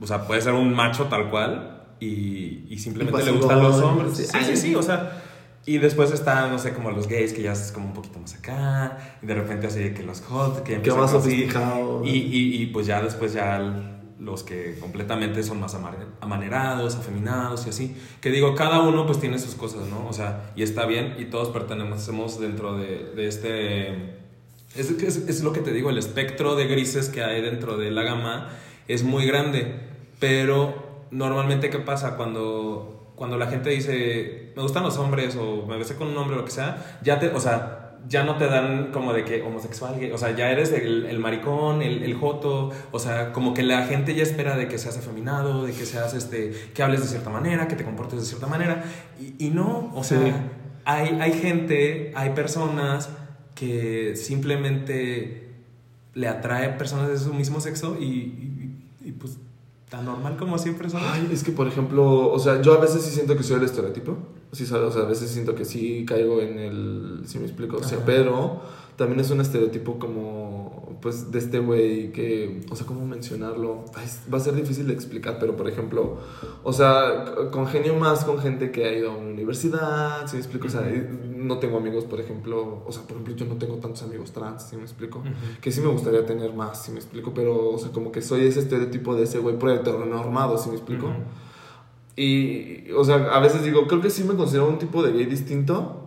S3: O sea, puede ser un macho tal cual y, y simplemente le gustan los hombres.
S2: sí.
S3: Sí, sí, sí, o sea. Y después están, no sé, como los gays que ya es como un poquito más acá. Y de repente así que los hot, que
S2: más sofisticado.
S3: Y, y, y pues ya después ya los que completamente son más amanerados, afeminados y así. Que digo, cada uno pues tiene sus cosas, ¿no? O sea, y está bien y todos pertenecemos dentro de, de este... Es, es, es lo que te digo, el espectro de grises que hay dentro de la gama es muy grande. Pero normalmente, ¿qué pasa? Cuando, cuando la gente dice me gustan los hombres o me besé con un hombre o lo que sea, ya te, o sea, ya no te dan como de que homosexual, o sea, ya eres el, el maricón, el, el joto, o sea, como que la gente ya espera de que seas afeminado, de que seas, este, que hables de cierta manera, que te comportes de cierta manera, y, y no, o sea,
S2: Sí.
S3: hay, hay gente, hay personas que simplemente le atrae personas de su mismo sexo y, y- y, pues tan normal como siempre son.
S2: Ay, es que por ejemplo, o sea, yo a veces sí siento que soy el estereotipo. Sí, ¿sabes? O sea, a veces siento que sí caigo en el. Si me explico. O sea,
S3: Ajá.
S2: pero también es un estereotipo como. Pues de este güey que. O sea, ¿cómo mencionarlo? Ay, va a ser difícil de explicar, pero por ejemplo. O sea, congenio más con gente que ha ido a una universidad. Si me explico. O sea, no tengo amigos, por ejemplo. O sea, por ejemplo, yo no tengo tantos amigos trans. Si me explico. Que sí me gustaría tener más, si me explico, pero, o sea, como que soy ese estereotipo de ese güey si me explico. Y, o sea, a veces digo, creo que sí me considero un tipo de gay distinto.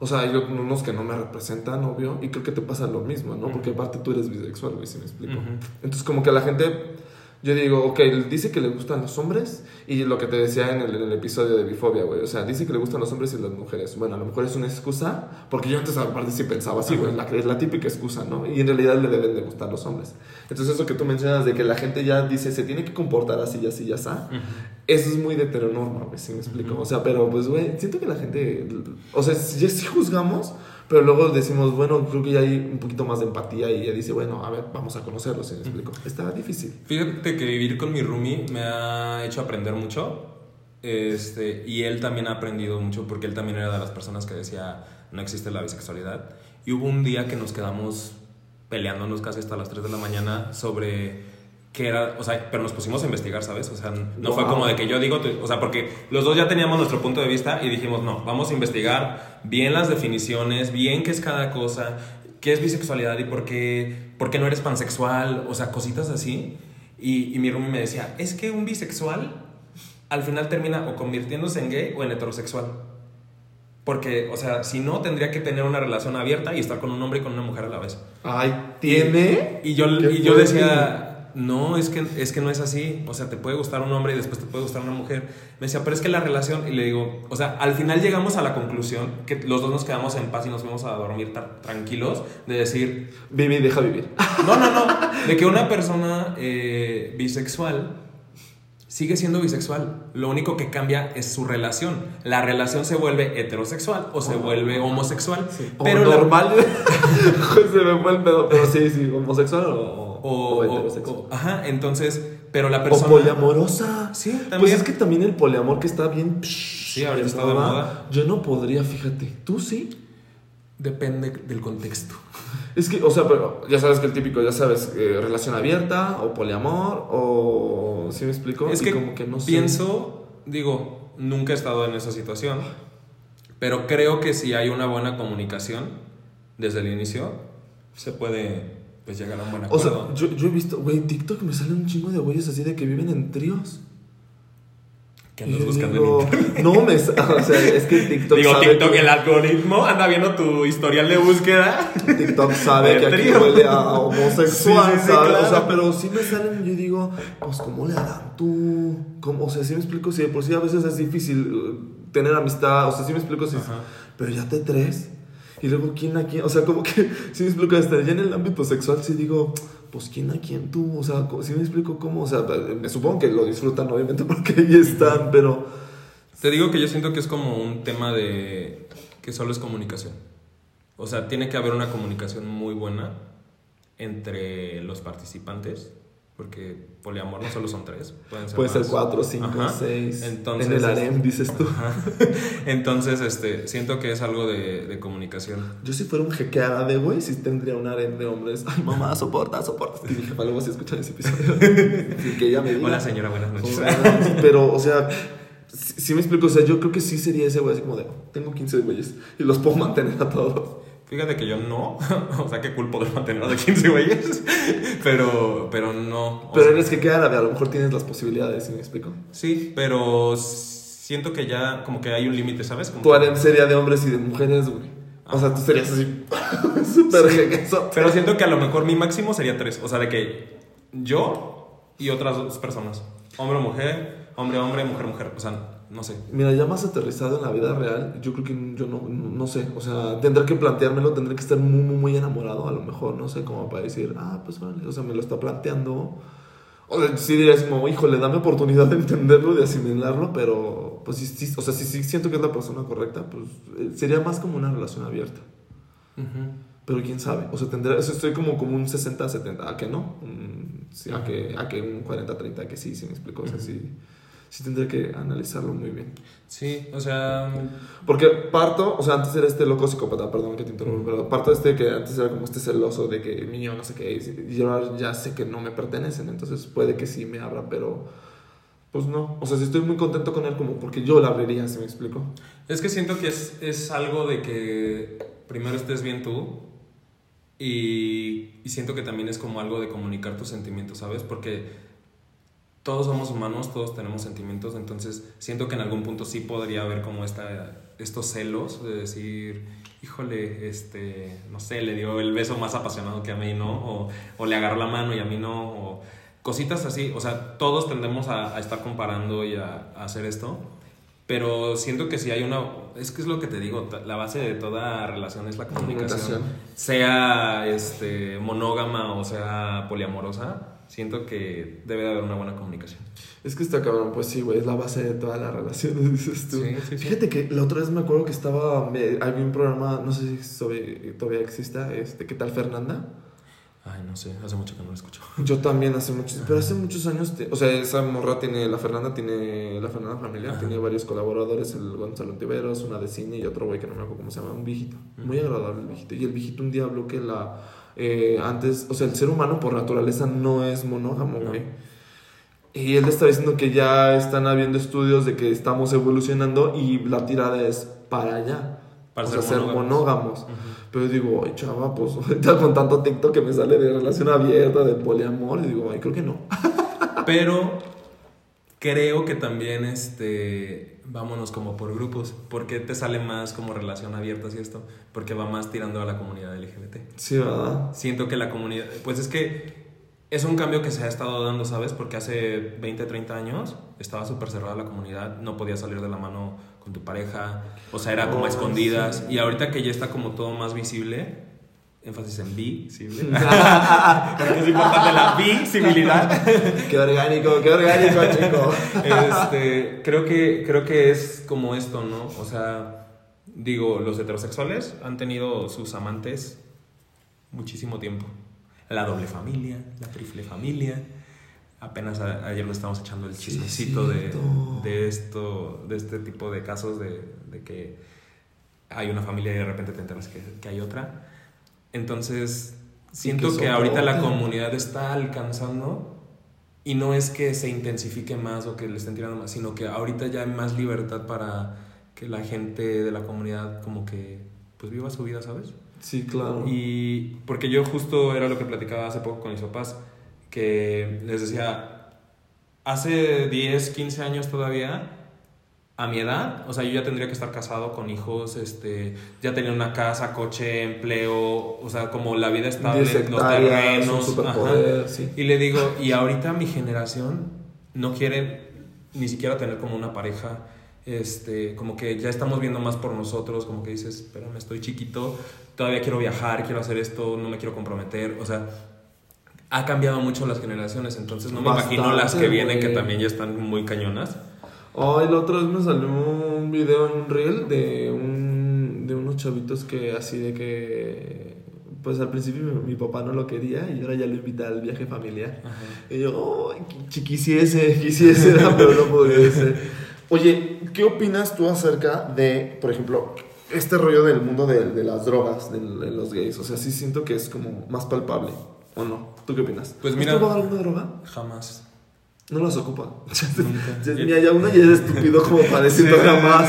S2: O sea, hay unos que no me representan, obvio, y creo que te pasa lo mismo, ¿no? Porque aparte tú eres bisexual, güey, si me explico. Entonces, como que la gente, yo digo, ok, dice que le gustan los hombres, y lo que te decía en el, en el episodio de Bifobia, güey, o sea, dice que le gustan los hombres y las mujeres. Bueno, a lo mejor es una excusa, porque yo antes aparte sí pensaba así, güey, la, es la típica excusa, ¿no? Y en realidad le deben de gustar los hombres. Entonces, eso que tú mencionas de que la gente ya dice, se tiene que comportar así, y así, ya está. Eso es muy de heteronorma, güey, si me explico.
S3: Ujú.
S2: O sea, pero pues, güey, siento que la gente. O sea, ya sí juzgamos, pero luego decimos, bueno, creo que ya hay un poquito más de empatía y ya dice, bueno, a ver, vamos a conocerlo, si me explico. Está difícil.
S3: Fíjate que vivir con mi roomie me ha hecho aprender mucho. Este, y él también ha aprendido mucho porque él también era de las personas que decía no existe la bisexualidad. Y hubo un día que nos quedamos peleándonos casi hasta las 3 de la mañana sobre qué era, o sea, pero nos pusimos a investigar, ¿sabes? O sea, no fue
S2: Wow.
S3: como de que yo digo, o sea, porque los dos ya teníamos nuestro punto de vista y dijimos, no, vamos a investigar bien las definiciones, bien qué es cada cosa, qué es bisexualidad y por qué, por qué no eres pansexual, o sea, cositas así. Y, y mi roomie me decía, es que un bisexual al final termina o convirtiéndose en gay o en heterosexual. Porque, o sea, si no, tendría que tener una relación abierta y estar con un hombre y con una mujer a la vez.
S2: Ay, ¿tiene?
S3: Y yo,
S2: Qué
S3: y yo decía, no, es que, es que no es así. O sea, te puede gustar un hombre y después te puede gustar una mujer. Me decía, pero es que la relación, y le digo, o sea, al final llegamos a la conclusión que los dos nos quedamos en paz y nos fuimos a dormir tra- tranquilos, de decir,
S2: Vivi, deja vivir.
S3: no, no, no, de que una persona eh, bisexual sigue siendo bisexual. Lo único que cambia es su relación. La relación se vuelve heterosexual o se vuelve homosexual.
S2: Pero normal. Se me fue el pedo, pero sí, sí, homosexual o,
S3: o,
S2: o
S3: o-
S2: heterosexual.
S3: o- ajá, entonces, pero la
S2: O
S3: persona...
S2: poliamorosa.
S3: Sí, también.
S2: Pues es que también el poliamor que está bien.
S3: Sí, ahorita está de moda.
S2: Yo no podría, fíjate. ¿Tú sí?
S3: Depende del contexto.
S2: Es que, o sea, pero ya sabes que el típico, ya sabes, eh, relación abierta o poliamor o. ¿Sí me explico?
S3: Es
S2: Y
S3: que,
S2: como que no sé.
S3: pienso, digo, nunca he estado en esa situación, pero creo que si hay una buena comunicación desde el inicio, se puede pues, llegar a un buen
S2: O
S3: acuerdo.
S2: sea, yo, yo he visto, güey, en TikTok me salen un chingo de güeyes así de que viven en tríos.
S3: que andas buscando
S2: digo,
S3: en internet.
S2: No, me. O sea, es que TikTok
S3: Digo,
S2: sabe.
S3: TikTok,
S2: que-
S3: el algoritmo anda viendo tu historial de búsqueda.
S2: TikTok sabe que aquí huele a homosexual,
S3: Sí, sí, sí,
S2: ¿sabes?
S3: claro.
S2: O sea, pero sí me salen, yo digo, pues, ¿cómo le harán tú? ¿Cómo? O sea, sí me explico, sí, de por sí a veces es difícil uh, tener amistad, o sea, sí me explico, sí,
S3: Ajá.
S2: pero ya te tres. Y luego, ¿quién a quién? O sea, como que, sí me explico, hasta ya en el ámbito sexual, sí digo, pues, ¿quién a quién tú? O sea, sí me explico cómo, o sea, me supongo que lo disfrutan, obviamente, porque ahí están, pero...
S3: Te digo que yo siento que es como un tema de que solo es comunicación. O sea, tiene que haber una comunicación muy buena entre los participantes, porque poliamor no solo son tres, pueden ser
S2: Puede ser
S3: más.
S2: cuatro, cinco,
S3: Ajá.
S2: seis.
S3: Entonces,
S2: en el harem, dices tú.
S3: Ajá. Entonces, este, siento que es algo de, de comunicación.
S2: Yo si fuera un jeque árabe, güey, sí tendría un harem de hombres. Ay, mamá, soporta, soporta. Mi jefa luego sí escucha ese episodio. Que ella me diga.
S3: Hola señora, buenas noches.
S2: Hola, Pero, o sea, sí, sí me explico. O sea, yo creo que sí sería ese güey, así como de, tengo 15 güeyes y los puedo mantener a todos.
S3: Fíjate que yo no, o sea, qué cool poder mantener a 15 güeyes, pero, pero no.
S2: Pero
S3: sea,
S2: eres jeque árabe, a lo mejor tienes las posibilidades, ¿sí me explico?
S3: Sí, pero siento que ya como que hay un límite, ¿sabes? Como
S2: Tu
S3: que-
S2: harem sería de hombres y de mujeres, güey. O sea, tú serías así, súper jeque.
S3: Pero siento que a lo mejor mi máximo sería tres. O sea, de que yo y otras dos personas. Hombre o mujer, hombre hombre, mujer mujer. O sea, no sé.
S2: Mira, ya más aterrizado en la vida real, yo creo que yo no, no sé, o sea, tendré que planteármelo, tendré que estar muy, muy, muy enamorado, a lo mejor, no sé, como para decir, ah, pues vale, o sea, me lo está planteando. O sea, sí dirías como, híjole, dame oportunidad de entenderlo, de asimilarlo, pero, pues sí, sí, o sea, si sí, siento que es la persona correcta, pues eh, sería más como una relación abierta. Pero quién sabe, o sea, tendré, o sea, estoy como, como un 60-70, ¿a que no? Mm, sí, a, que, a que un 40-30, que sí, sí me explico, o sea, sí, sí tendré que analizarlo muy bien.
S3: Sí, o sea,
S2: Porque parto, o sea, antes era este loco psicópata, perdón que te interrumpa, pero parto de este que antes era como este celoso de que mío, no sé qué, y yo ahora ya sé que no me pertenecen, entonces puede que sí me abra, pero pues no. O sea, sí estoy muy contento con él como porque yo la abriría, ¿se me explico?
S3: es que siento que es, es algo de que primero estés bien tú y, y siento que también es como algo de comunicar tus sentimientos, ¿sabes? Porque todos somos humanos, todos tenemos sentimientos, entonces siento que en algún punto sí podría haber como esta, estos celos de decir, híjole, este, no sé, le dio el beso más apasionado que a mí, ¿no? O, o le agarró la mano y a mí no, o cositas así, o sea, todos tendemos a, a estar comparando y a, a hacer esto. Pero siento que si hay una... Es que es lo que te digo, la base de toda relación es la comunicación.
S2: Comunicación.
S3: Sea este, monógama o sea poliamorosa, siento que debe de haber una buena comunicación.
S2: Es que está cabrón, pues sí, güey, es la base de todas las relaciones, dices tú.
S3: Sí, sí, sí.
S2: Fíjate que la otra vez me acuerdo que estaba, me- había un programa, no sé si todavía exista, este, ¿qué tal Fernanda?
S3: Ay, no sé, hace mucho que no lo escucho.
S2: Yo también hace muchos, pero hace muchos años, te- o sea, esa morra tiene, la Fernanda tiene, la Fernanda familiar,
S3: Ajá.
S2: tiene varios colaboradores, el Gonzalo Antiveros, una de cine y otro güey que no me acuerdo cómo se llama, un viejito, muy agradable el viejito. Y el viejito un día habló que la, eh, antes, o sea, el ser humano por naturaleza no es monógamo,
S3: No.
S2: güey. Y él estaba diciendo que ya están habiendo estudios de que estamos evolucionando y la tirada es para allá.
S3: Para
S2: o
S3: ser
S2: sea, ser
S3: monógamos.
S2: monógamos. Pero digo, ay, chava, pues ahorita con tanto TikTok que me sale de relación abierta, de poliamor, y digo, ay, creo que no.
S3: Pero creo que también, este, vámonos como por grupos. porque te sale más como relación abierta y esto? Porque va más tirando a la comunidad LGBT.
S2: Sí, ¿verdad?
S3: Siento que la comunidad, pues es que es un cambio que se ha estado dando, ¿sabes? Porque hace 20, 30 años estaba súper cerrada la comunidad, no podías salir de la mano con tu pareja, o sea, era como a
S2: Oh,
S3: escondidas.
S2: sí.
S3: Y ahorita que ya está como todo más visible, énfasis en visible, porque es importante la visibilidad.
S2: Qué orgánico, qué orgánico, chico.
S3: Este, creo que creo que es como esto, ¿no? O sea, digo, los heterosexuales han tenido sus amantes muchísimo tiempo. La doble familia, la triple familia. Apenas a- ayer nos estábamos echando el chismecito de, de esto, de este tipo de casos de, de que hay una familia y de repente te enteras que, que hay otra. Entonces, siento
S2: que
S3: que ahorita la comunidad está alcanzando y no es que se intensifique más o que le estén tirando más, sino que ahorita ya hay más libertad para que la gente de la comunidad como que pues viva su vida, ¿sabes?
S2: Sí, claro.
S3: Y porque yo justo era lo que platicaba hace poco con mis papás, que les decía, hace 10, 15 años todavía, a mi edad, o sea, yo ya tendría que estar casado con hijos, este, ya tenía una casa, coche, empleo, o sea, como la vida estable, los terrenos.
S2: superpoder,
S3: ajá.
S2: sí.
S3: Y le digo, y ahorita mi generación no quiere ni siquiera tener como una pareja, este, como que ya estamos viendo más por nosotros, como que dices, espérame, estoy chiquito, todavía quiero viajar, quiero hacer esto, no me quiero comprometer, o sea, ha cambiado mucho las generaciones, entonces no me imagino las que vienen que también ya están muy cañonas.
S2: Ay, la otra vez me salió un video en un reel de un de unos chavitos que así de que pues al principio mi, mi papá no lo quería y ahora ya lo invita al viaje familiar. Y yo, qui- quisiese, quisiese, pero no podría ser. Oye, ¿qué opinas tú acerca de, por ejemplo, este rollo del mundo de, de las drogas, de, de los gays? O sea, sí siento que es como más palpable, ¿o no? ¿Tú qué opinas?
S3: Pues
S2: ¿Has
S3: mira-
S2: probado alguna droga?
S3: Jamás.
S2: No las ocupa. Mira, ya uno ya es estúpido como para
S3: Sí, sí,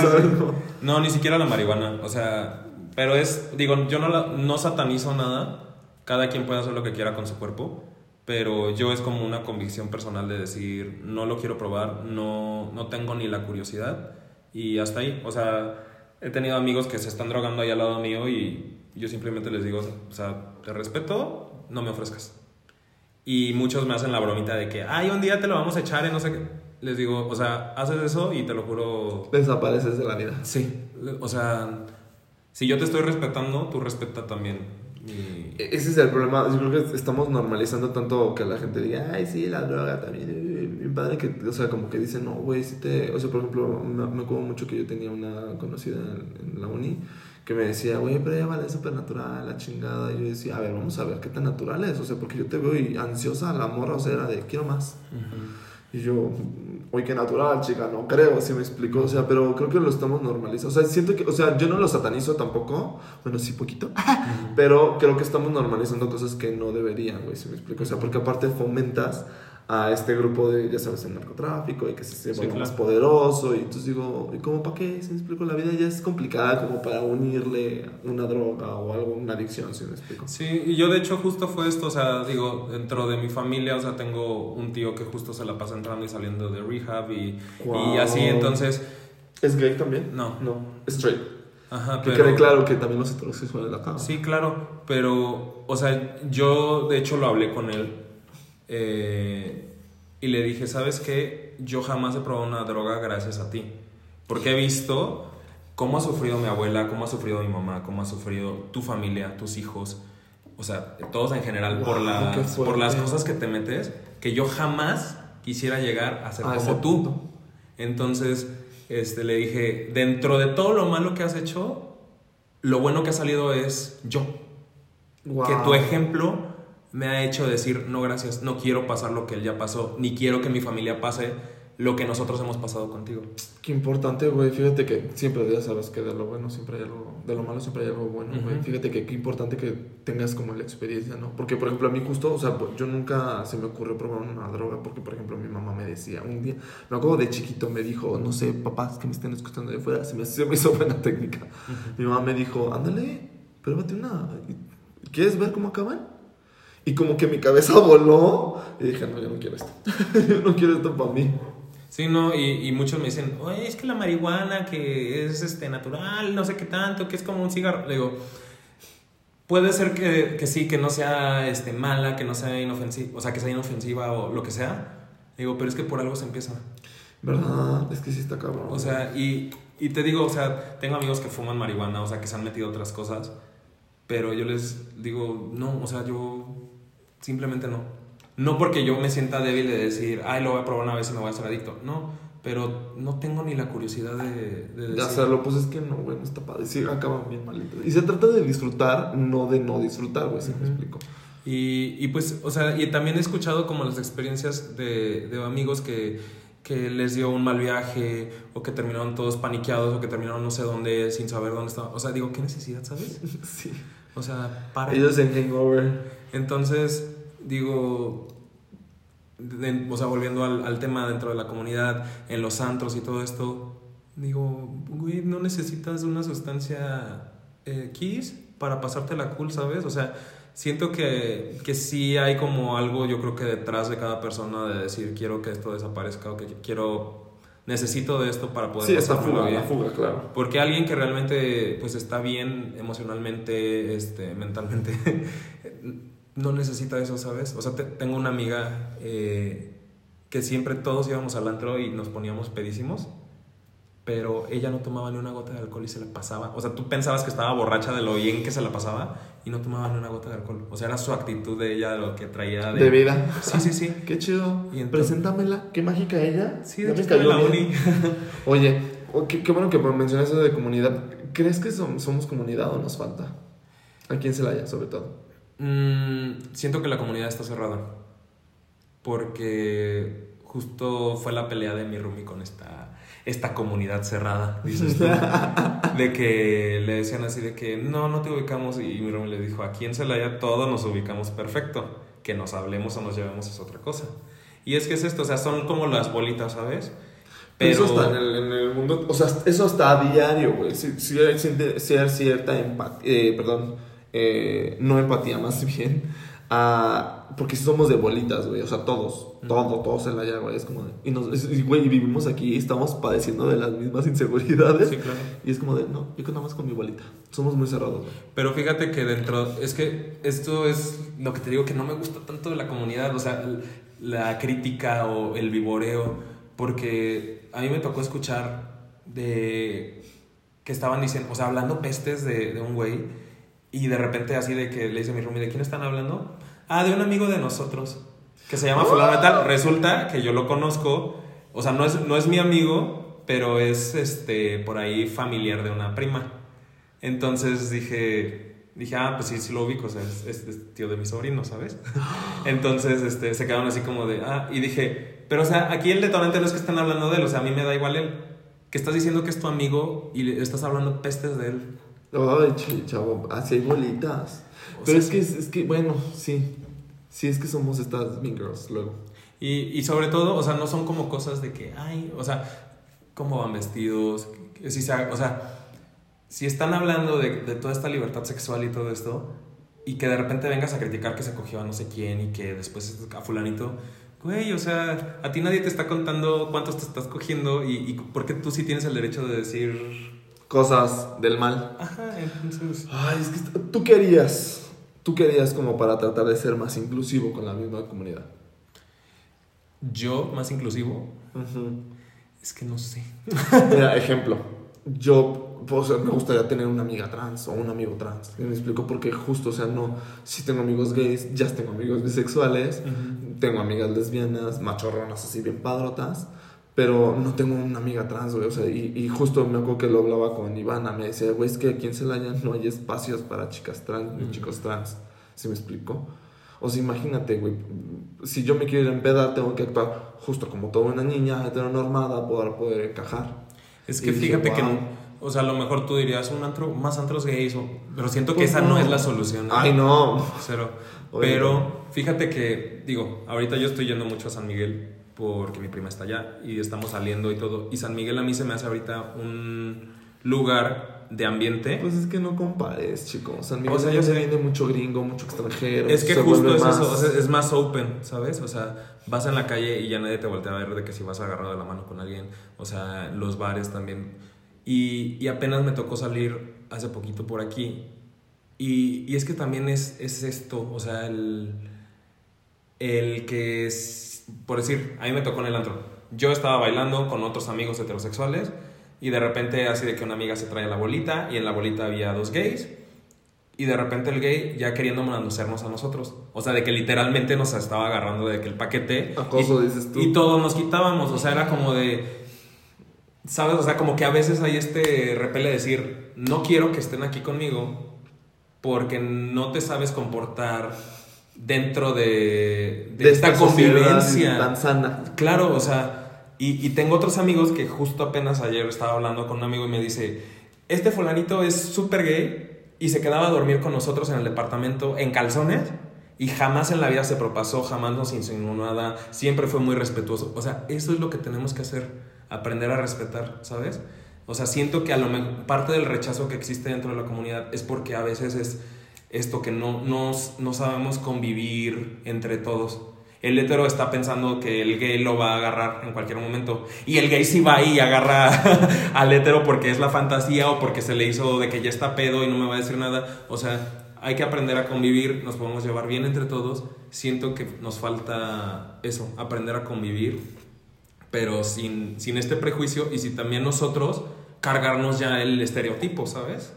S2: ¿sabes? No,
S3: ni siquiera la marihuana. O sea, pero es, digo, yo no, la- no satanizo nada. Cada quien puede hacer lo que quiera con su cuerpo. Pero yo es como una convicción personal de decir, no lo quiero probar, no, no tengo ni la curiosidad. Y hasta ahí. O sea, he tenido amigos que se están drogando ahí al lado mío y yo simplemente les digo, o sea, te respeto, no me ofrezcas. Y muchos me hacen la bromita de que, ay, un día te lo vamos a echar y no sé qué. les digo, o sea, haces eso y te lo juro.
S2: Desapareces de la vida.
S3: Sí, o sea, si yo te estoy respetando, tú respeta también. mi-
S2: E- Ese es el problema. Yo creo que estamos normalizando tanto que la gente diga, ay, sí, la droga también. eh, Mi padre que, o sea, como que dice, no, güey, si te. O sea, por ejemplo, me, me acuerdo mucho que yo tenía una conocida en, en la uni que me decía, güey, pero ella vale súper natural, la chingada. Y yo decía, a ver, vamos a ver qué tan natural es. O sea, porque yo te veo y ansiosa la morra, o sea, era de, quiero más. Y yo, oye, qué natural, chica, no creo, si me explico, o sea, pero creo que lo estamos normalizando. O sea, siento que, o sea, yo no lo satanizo tampoco, bueno, sí, poquito, pero creo que estamos normalizando cosas que no deberían, güey, si me explico. O sea, porque aparte fomentas a este grupo de, ya sabes, el narcotráfico y que se se
S3: Sí,
S2: vuelva más
S3: claro.
S2: poderoso. Y entonces digo, ¿y cómo para qué? Si me explico, la vida ya es complicada como para unirle una droga o algo, una adicción, si me explico.
S3: Sí, y yo de hecho justo fue esto, o sea, digo, dentro de mi familia, o sea, tengo un tío que justo se la pasa entrando y saliendo de rehab y, y
S2: Wow.
S3: así, entonces,
S2: ¿Es gay también?
S3: No.
S2: No, straight.
S3: ajá,
S2: Que
S3: pero...
S2: quede claro que también los heterosexuales la cagan.
S3: Sí, claro, pero, o sea, yo de hecho lo hablé con él eh, y le dije, ¿sabes qué? Yo jamás he probado una droga gracias a ti, porque he visto cómo ha sufrido mi abuela, cómo ha sufrido mi mamá, cómo ha sufrido tu familia, tus hijos, o sea, todos en general por, las, por las cosas que te metes, que yo jamás quisiera llegar a ser
S2: A ese
S3: como tú.
S2: punto.
S3: Entonces, este, le dije, dentro de todo lo malo que has hecho, lo bueno que ha salido es yo.
S2: Wow.
S3: Que tu ejemplo me ha hecho decir, no gracias, no quiero pasar lo que él ya pasó, ni quiero que mi familia pase lo que nosotros hemos pasado contigo.
S2: Qué importante, güey. Fíjate que siempre ya sabes que de lo bueno siempre hay algo, de lo malo siempre hay algo bueno, güey.
S3: Ujú.
S2: Fíjate que qué importante que tengas como la experiencia, ¿no? Porque, por ejemplo, a mí justo, o sea, pues, yo nunca se me ocurrió probar una droga porque, por ejemplo, mi mamá me decía, un día, me acuerdo de chiquito, me dijo, no sé, papás que me estén escuchando de afuera, se me, se me hizo buena técnica. Mi mamá me dijo, ándale, pruébate una. ¿Quieres ver cómo acaban? Y como que mi cabeza voló y dije, no, yo no quiero esto. yo no quiero esto para mí.
S3: Sí, no, y, y muchos me dicen, oye, es que la marihuana que es este, natural, no sé qué tanto, que es como un cigarro. Le digo, puede ser que, que sí, que no sea este, mala, que no sea inofensiva, o sea, que sea inofensiva o lo que sea. Le digo, pero es que por algo se empieza.
S2: ¿Verdad? Es que sí está cabrón.
S3: O sea, y, y te digo, o sea, tengo amigos que fuman marihuana, o sea, que se han metido otras cosas, pero yo les digo, no, o sea, yo simplemente no. No porque yo me sienta débil de decir, ay, lo voy a probar una vez y me voy a hacer adicto. No, pero no tengo ni la curiosidad de, de
S2: de
S3: decir.
S2: hacerlo, pues es que no, güey, no está padre. Sí, acaban bien malitos. Y se trata de disfrutar, no de no disfrutar, güey, si me explico.
S3: Y, y pues, o sea, y también he escuchado como las experiencias de, de amigos que, que les dio un mal viaje o que terminaron todos paniqueados o que terminaron no sé dónde sin saber dónde estaban. O sea, digo, ¿qué necesidad, sabes?
S2: Sí.
S3: O sea, para.
S2: Ellos en Hangover.
S3: Entonces, digo, de- o sea, volviendo al, al tema dentro de la comunidad, en los antros y todo esto, digo, güey, no necesitas una sustancia eh, Kiss para pasártela cool, ¿sabes? O sea, siento que, que sí hay como algo, yo creo que detrás de cada persona de decir, quiero que esto desaparezca o que quiero, necesito de esto para poder
S2: Sí, fuga,
S3: bien.
S2: la fuga, claro.
S3: Porque alguien que realmente pues está bien emocionalmente, este, mentalmente, no necesita eso, ¿sabes? O sea, te- tengo una amiga eh, que siempre todos íbamos al antro y nos poníamos pedísimos, pero ella no tomaba ni una gota de alcohol y se la pasaba. O sea, tú pensabas que estaba borracha de lo bien que se la pasaba y no tomaba ni una gota de alcohol. O sea, era su actitud de ella, de lo que traía de...
S2: De vida.
S3: Sí, sí, sí.
S2: Qué chido.
S3: Y entonces-
S2: Preséntamela. Qué mágica ella.
S3: Sí, de hecho la uni.
S2: Oye, oh, qué, qué bueno que mencionas eso de comunidad. ¿Crees que som- somos comunidad o nos falta? Aquí en Celaya, sobre todo.
S3: Mm, siento que la comunidad está cerrada. Porque justo fue la pelea de mi roomie con esta, esta comunidad cerrada, dices tú. de que le decían así de que no, no te ubicamos. Y mi roomie le dijo, aquí en Celaya todos nos ubicamos perfecto. Que nos hablemos o nos llevemos es otra cosa. Y es que es esto, o sea, son como las bolitas, ¿sabes?
S2: Pero eso está en el, en el mundo, o sea, eso está a diario, güey. Si, si hay si hay cierta empatía, perdón, eh, no empatía, más bien, ah, porque si somos de bolitas, güey, o sea, todos, todo, todos en la llave, güey, es como de, y, nos, y, güey, y vivimos aquí y estamos padeciendo de las mismas inseguridades.
S3: Sí, claro.
S2: Y es como de, no, yo nada más con mi bolita. Somos muy cerrados, güey.
S3: Pero fíjate que dentro, es que esto es lo que te digo que no me gusta tanto de la comunidad, o sea, la crítica o el vivoreo, porque a mí me tocó escuchar de que estaban diciendo, o sea, hablando pestes de, de un güey y de repente así de que le dice a mi roomie, ¿de quién están hablando? Ah, de un amigo de nosotros que se llama fulano tal. Resulta que yo lo conozco, o sea, no es, no es mi amigo, pero es este por ahí familiar de una prima. Entonces dije, dije, ah, pues sí, sí lo ubico, o sea, es, es- es tío de mi sobrino, ¿sabes? Entonces este, se quedaron así como de, ah, y dije, pero o sea, aquí el detonante no es que estén hablando de él, o sea, a mí me da igual él. Que estás diciendo que es tu amigo y le estás hablando pestes de él.
S2: Ay, ch- chavo, así hay bolitas.
S3: O
S2: Pero
S3: sea,
S2: es que, es, que, bueno, sí. Sí, es que somos estas Mean Girls luego.
S3: Y, y sobre todo, o sea, no son como cosas de que, ay, o sea, cómo van vestidos, si se o sea, si están hablando de, de toda esta libertad sexual y todo esto, y que de repente vengas a criticar que se cogió a no sé quién y que después a fulanito, güey, o sea, a ti nadie te está contando cuántos te estás cogiendo y, y por qué tú sí tienes el derecho de decir,
S2: Cosas del mal.
S3: ajá, entonces...
S2: Ay, es que tú querías. Tú querías como para tratar de ser más inclusivo con la misma comunidad.
S3: Yo, más inclusivo,
S2: Ujú.
S3: es que no sé.
S2: Mira, ejemplo. Yo, pues, me gustaría tener una amiga trans o un amigo trans. Y me explico porque justo, o sea, no. Si tengo amigos gays, ya tengo amigos bisexuales. Tengo amigas lesbianas, machorronas así bien padrotas. Pero no tengo una amiga trans, güey. O sea, y, y justo me acuerdo que lo hablaba con Ivana. Me decía, güey, es que aquí en Celaya no hay espacios para chicas trans ni
S3: Mm.
S2: chicos trans. ¿Sí me explico? O sea, imagínate, güey. Si yo me quiero ir en peda, tengo que actuar justo como toda una niña heteronormada para poder encajar.
S3: Es
S2: Y
S3: que
S2: dije,
S3: fíjate que, o sea, a lo mejor tú dirías un antro, más antros gays, o- pero siento que
S2: Pues
S3: esa no.
S2: no.
S3: es la solución. ¿no?
S2: Ay, no.
S3: Cero.
S2: Oye,
S3: Pero fíjate que, digo, ahorita yo estoy yendo mucho a San Miguel porque mi prima está allá y estamos saliendo y todo. Y San Miguel a mí se me hace ahorita un lugar de ambiente.
S2: Pues es que no compares, chicos. San Miguel
S3: O sea,
S2: ya
S3: yo
S2: se viene mucho gringo, mucho extranjero.
S3: es que justo es
S2: más-
S3: eso, o sea, es más open, ¿sabes? O sea, vas en la calle y ya nadie te voltea a ver de que si vas agarrado de la mano con alguien. O sea, los bares también. Y, y apenas me tocó salir hace poquito por aquí. Y, y es que también es, es esto, o sea, el, el que es, por decir, a mí me tocó en el antro. Yo estaba bailando con otros amigos heterosexuales y de repente así de que una amiga se trae la bolita y en la bolita había dos gays y de repente el gay ya queriendo manosearnos a nosotros. O sea, de que literalmente nos estaba agarrando de que el paquete.
S2: Acoso,
S3: y,
S2: dices tú.
S3: Y todos nos quitábamos. O sea, era como de. ¿Sabes? O sea, como que a veces hay este repele de decir, no quiero que estén aquí conmigo porque no te sabes comportar dentro de, de, esta, convivencia.
S2: Tan sana.
S3: Claro, o sea, y, y tengo otros amigos que justo apenas ayer estaba hablando con un amigo y me dice, este fulanito es súper gay y se quedaba a dormir con nosotros en el departamento en calzones y jamás en la vida se propasó, jamás nos insinuó nada, siempre fue muy respetuoso. O sea, eso es lo que tenemos que hacer, aprender a respetar, ¿sabes? O sea, siento que a lo mejor parte del rechazo que existe dentro de la comunidad es porque a veces es esto que no, no, no sabemos convivir entre todos. El hetero está pensando que el gay lo va a agarrar en cualquier momento. Y el gay sí va y agarra al hetero porque es la fantasía o porque se le hizo de que ya está pedo y no me va a decir nada. O sea, hay que aprender a convivir, nos podemos llevar bien entre todos. Siento que nos falta eso, aprender a convivir, pero sin, sin este prejuicio y si también nosotros cargarnos ya el estereotipo, ¿sabes?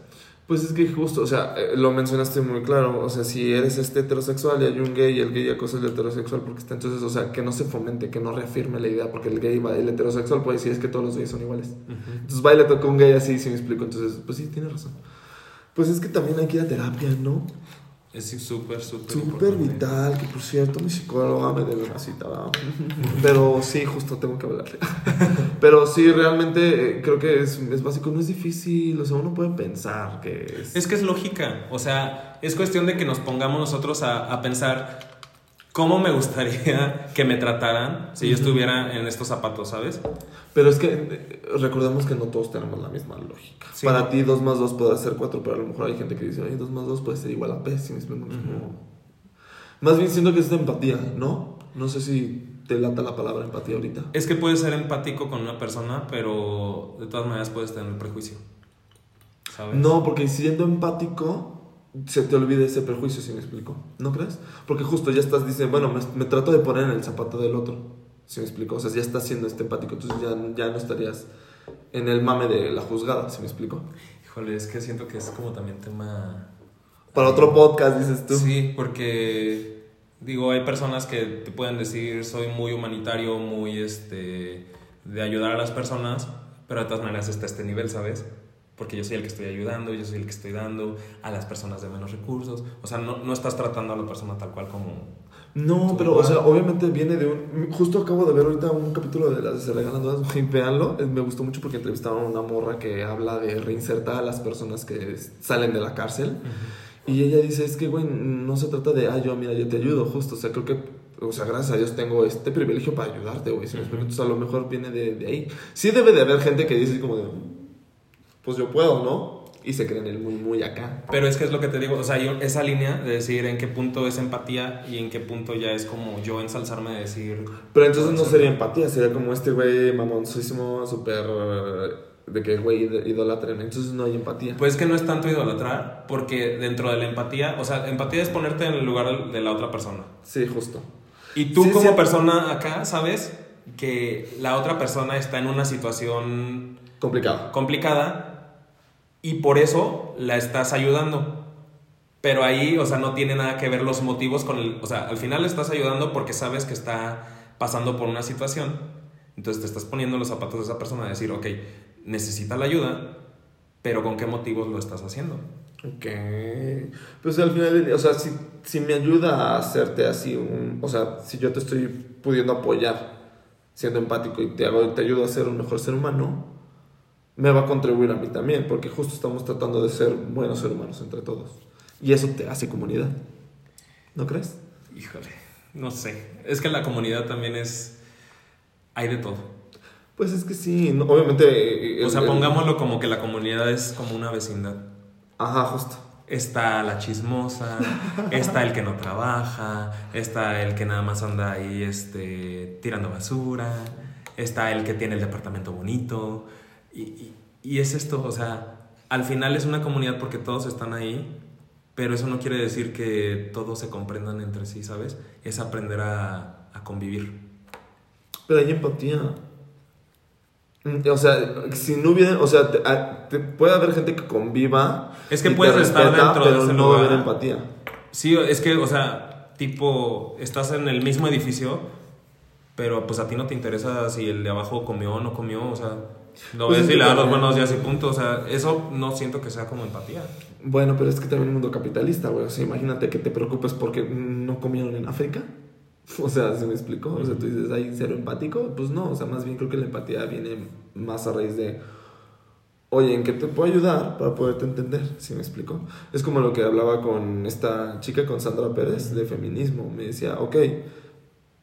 S2: Pues es que justo, o sea, eh, lo mencionaste muy claro. O sea, si eres este heterosexual y hay un gay y el gay acosa al heterosexual porque está entonces, o sea, que no se fomente, que no reafirme la idea, porque el gay va, el heterosexual puede decir es que todos los gays son iguales. Entonces va y le toca un gay así, si me explico. Entonces, pues sí, tiene razón. Pues es que también hay que ir a terapia, ¿no?
S3: Es súper, súper
S2: Súper vital, que por cierto mi psicóloga me debe una cita, ¿verdad? Pero sí, justo tengo que hablarle. Pero sí, realmente eh, creo que es, es básico, no es difícil, o sea, uno puede pensar que es...
S3: Es que es lógica, o sea, es cuestión de que nos pongamos nosotros a, a pensar cómo me gustaría que me trataran si yo estuviera en estos zapatos, ¿sabes?
S2: Pero es que eh, recordemos que no todos tenemos la misma lógica.
S3: Sí,
S2: Para ti 2 más 2 puede ser 4, pero a lo mejor hay gente que dice, oye, 2 más 2 puede ser igual a P, si? Es como- Más bien siento que es de empatía, ¿no? No sé si te lata la palabra empatía ahorita.
S3: Es que puedes ser empático con una persona, pero de todas maneras puedes tener prejuicio, ¿sabes?
S2: No, porque siendo empático se te olvida ese prejuicio, si me explico. ¿No crees? Porque justo ya estás diciendo, bueno, me, me trato de poner en el zapato del otro. ¿Sí me explico? O sea, ya estás siendo este empático, entonces ya, ya no estarías en el mame de la juzgada, ¿sí me explico?
S3: Híjole, es que siento que es como también tema...
S2: Para otro podcast, dices tú.
S3: Sí, porque digo, hay personas que te pueden decir soy muy humanitario, muy este de ayudar a las personas, pero de todas maneras está este nivel, ¿sabes? Porque yo soy el que estoy ayudando, yo soy el que estoy dando a las personas de menos recursos. O sea, no, no estás tratando a la persona tal cual como...
S2: No, pero, o sea, obviamente viene de un... Justo acabo de ver ahorita un capítulo de las de Se Regalan Dudas, véanlo. Eh, Me gustó mucho porque entrevistaron a una morra que habla de reinsertar a las personas que salen de la cárcel. Y ella dice, es que, güey, no se trata de, ah, yo, mira, yo te ayudo, justo. O sea, creo que, o sea, gracias a Dios tengo este privilegio para ayudarte, güey. ¿sí me explico? Entonces, a lo mejor viene de, de ahí. Sí debe de haber gente que dice como de, pues yo puedo, ¿no? Y se creen el muy, muy acá.
S3: Pero es que es lo que te digo, o sea, yo, esa línea de decir en qué punto es empatía y en qué punto ya es como yo ensalzarme de decir...
S2: Pero entonces no sería empatía, sería como este güey mamoncísimo, súper... de que, güey, id- idolatren. Entonces no hay empatía.
S3: Pues que no es tanto idolatrar, porque dentro de la empatía, o sea, empatía es ponerte en el lugar de la otra persona.
S2: Sí, justo.
S3: Y tú
S2: Sí,
S3: como
S2: sí.
S3: persona acá, sabes que la otra persona está en una situación
S2: Complicado.
S3: complicada y por eso la estás ayudando. Pero ahí, o sea, no tiene nada que ver los motivos con el... O sea, al final le estás ayudando porque sabes que está pasando por una situación. Entonces te estás poniendo en los zapatos de esa persona a decir, ok, necesita la ayuda, pero ¿con qué motivos lo estás haciendo?
S2: Ok. Pues al final, o sea, si, si me ayuda a hacerte así un... O sea, si yo te estoy pudiendo apoyar siendo empático y te, hago, te ayudo a ser un mejor ser humano, me va a contribuir a mí también, porque justo estamos tratando de ser buenos seres humanos entre todos. Y eso te hace comunidad. ¿No crees?
S3: Híjole, no sé. Es que la comunidad también es... Hay de todo.
S2: Pues es que sí, no- obviamente... eh,
S3: O sea,
S2: el-
S3: pongámoslo como que la comunidad es como una vecindad.
S2: Ajá, justo.
S3: Está la chismosa, está el que no trabaja, está el que nada más anda ahí este, tirando basura, está el que tiene el departamento bonito. Y, y- y es esto, o sea, al final es una comunidad porque todos están ahí, pero eso no quiere decir que todos se comprendan entre sí, ¿sabes? Es aprender a, a convivir.
S2: Pero hay empatía. Mm, O sea, si no hubiera, o sea, te- a- te- puede haber gente que conviva.
S3: Es que puedes estar dentro de
S2: pero
S3: ese
S2: no
S3: lugar.
S2: haber empatía.
S3: Sí, es que, o sea, tipo, estás en el mismo edificio, pero pues a ti no te interesa si el de abajo comió o no comió, o sea, lo
S2: Pues
S3: ves
S2: es
S3: y le das los buenos días y punto, o sea, eso no siento que sea como empatía.
S2: Bueno, pero es que también el mundo capitalista, güey. O sea, imagínate que te preocupes porque no comieron en África. O sea, ¿se me explicó? O sea, tú dices, ¿hay cero empático? Pues no, o sea, más bien creo que la empatía viene más a raíz de, oye, ¿en qué te puedo ayudar para poderte entender? ¿Sí me explico? Es como lo que hablaba con esta chica, con Sandra Pérez, de feminismo. Me decía, ok,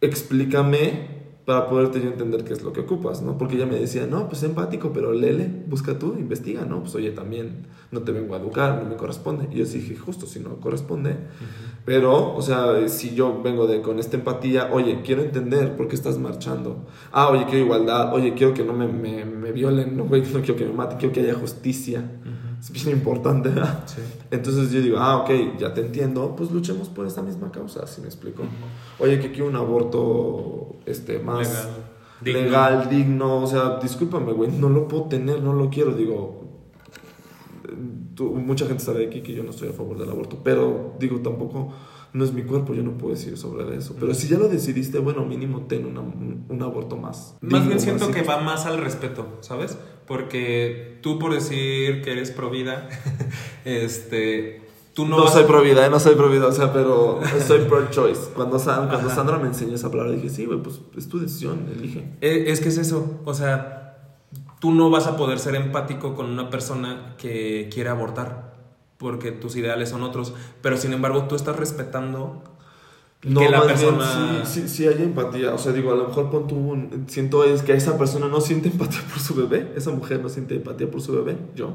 S2: explícame para poderte yo entender qué es lo que ocupas, ¿no? Porque ella me decía, no, pues empático, pero lele, busca tú, investiga, ¿no? Pues oye, también no te vengo a educar, no me corresponde. Y yo dije, justo, si no corresponde. Pero, o sea, si yo vengo de con esta empatía, oye, quiero entender por qué estás marchando. Ah, oye, quiero igualdad, oye, quiero que no me, me, me violen, no, no quiero que me maten, quiero que haya justicia. Es bien importante, ¿verdad?
S3: Sí.
S2: Entonces yo digo, ah, ok, ya te entiendo, pues luchemos por esa misma causa, si me explico. Oye, que quiero un aborto este, más
S3: Legal.
S2: legal,
S3: Digno.
S2: digno. o sea, discúlpame, güey, no lo puedo tener, no lo quiero, digo. tú- mucha gente sabe aquí que yo no estoy a favor del aborto, pero digo, tampoco, no es mi cuerpo, yo no puedo decir sobre eso. Pero si ya lo decidiste, bueno, mínimo ten una- un, un aborto más.
S3: Más
S2: digno,
S3: bien siento que va más al respeto, ¿sabes? Porque tú por decir que eres pro vida, este, tú no,
S2: No,
S3: vas-
S2: soy pro vida, eh, no soy pro vida, o sea, pero soy pro choice. Cuando, San- cuando
S3: Ajá.
S2: Sandra me enseñó esa palabra, dije, sí, güey, pues es tu decisión, elige.
S3: Eh, Es que es eso, o sea, tú no vas a poder ser empático con una persona que quiere abortar, porque tus ideales son otros, pero sin embargo tú estás respetando
S2: No,
S3: que la persona...
S2: sí, sí, sí hay empatía. O sea, digo, a lo mejor pon tú un- siento es que esa persona no siente empatía por su bebé. Esa mujer no siente empatía por su bebé. Yo.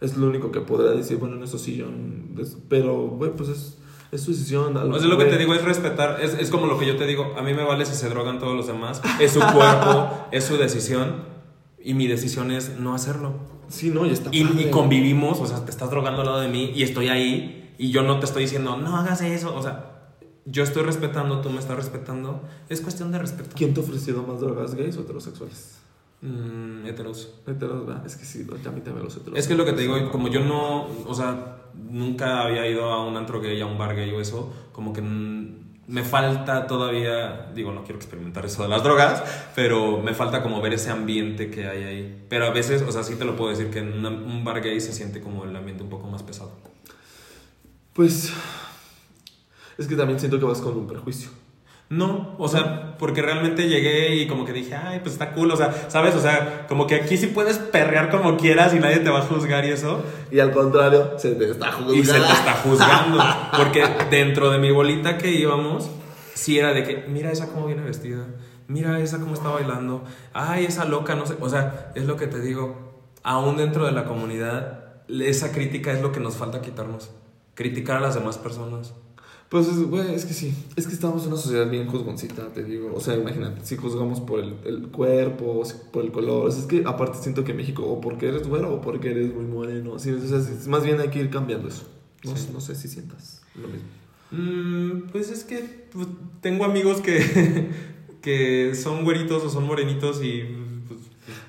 S2: Es lo único que podría decir, bueno, en eso sí yo... es- Pero, güey, pues es, es su decisión.
S3: O sea, lo que te digo es respetar, es, es como lo que yo te digo, a mí me vale si se drogan todos los demás, es su cuerpo, es su decisión, y mi decisión es no hacerlo.
S2: Sí, no, y está
S3: Y,
S2: padre.
S3: y convivimos, o sea, te estás drogando al lado de mí y estoy ahí y yo no te estoy diciendo, no hagas eso, o sea, yo estoy respetando, tú me estás respetando. Es cuestión de respeto.
S2: ¿Quién te ha ofrecido más drogas, gays o heterosexuales?
S3: Mm, heteros.
S2: Heteros, ¿verdad? Es que sí, a mí también los heteros.
S3: Es que lo que te digo, como yo no, o sea, nunca había ido a un antro gay, a un bar gay o eso, como que me falta todavía, digo, no quiero experimentar eso de las drogas, pero me falta como ver ese ambiente que hay ahí. Pero a veces, o sea, sí te lo puedo decir que en una- un bar gay se siente como el ambiente un poco más pesado.
S2: Pues. Es que también siento que vas con un prejuicio.
S3: No, o sea, porque realmente llegué y como que dije, ay, pues está cool, o sea, ¿sabes? O sea, como que aquí sí puedes perrear como quieras y nadie te va a juzgar y eso.
S2: Y al contrario, se te está jugando.
S3: Y se te está juzgando. Porque dentro de mi bolita que íbamos, sí era de que, mira esa cómo viene vestida, mira esa cómo está bailando, ay, esa loca, no sé. O sea, es lo que te digo, aún dentro de la comunidad, esa crítica es lo que nos falta quitarnos. Criticar a las demás personas.
S2: Pues, es- güey, es que sí. Es que estamos en una sociedad bien juzgoncita, te digo. O sea, imagínate, si juzgamos por el, el cuerpo, si- por el color. O sea, es que aparte siento que México, o porque eres güero o porque eres muy moreno. Sí, o sea, es- más bien hay que ir cambiando eso. No,
S3: Sí.
S2: no sé si sientas lo mismo.
S3: Mm, pues es que pues, tengo amigos que, que son güeritos o son morenitos y...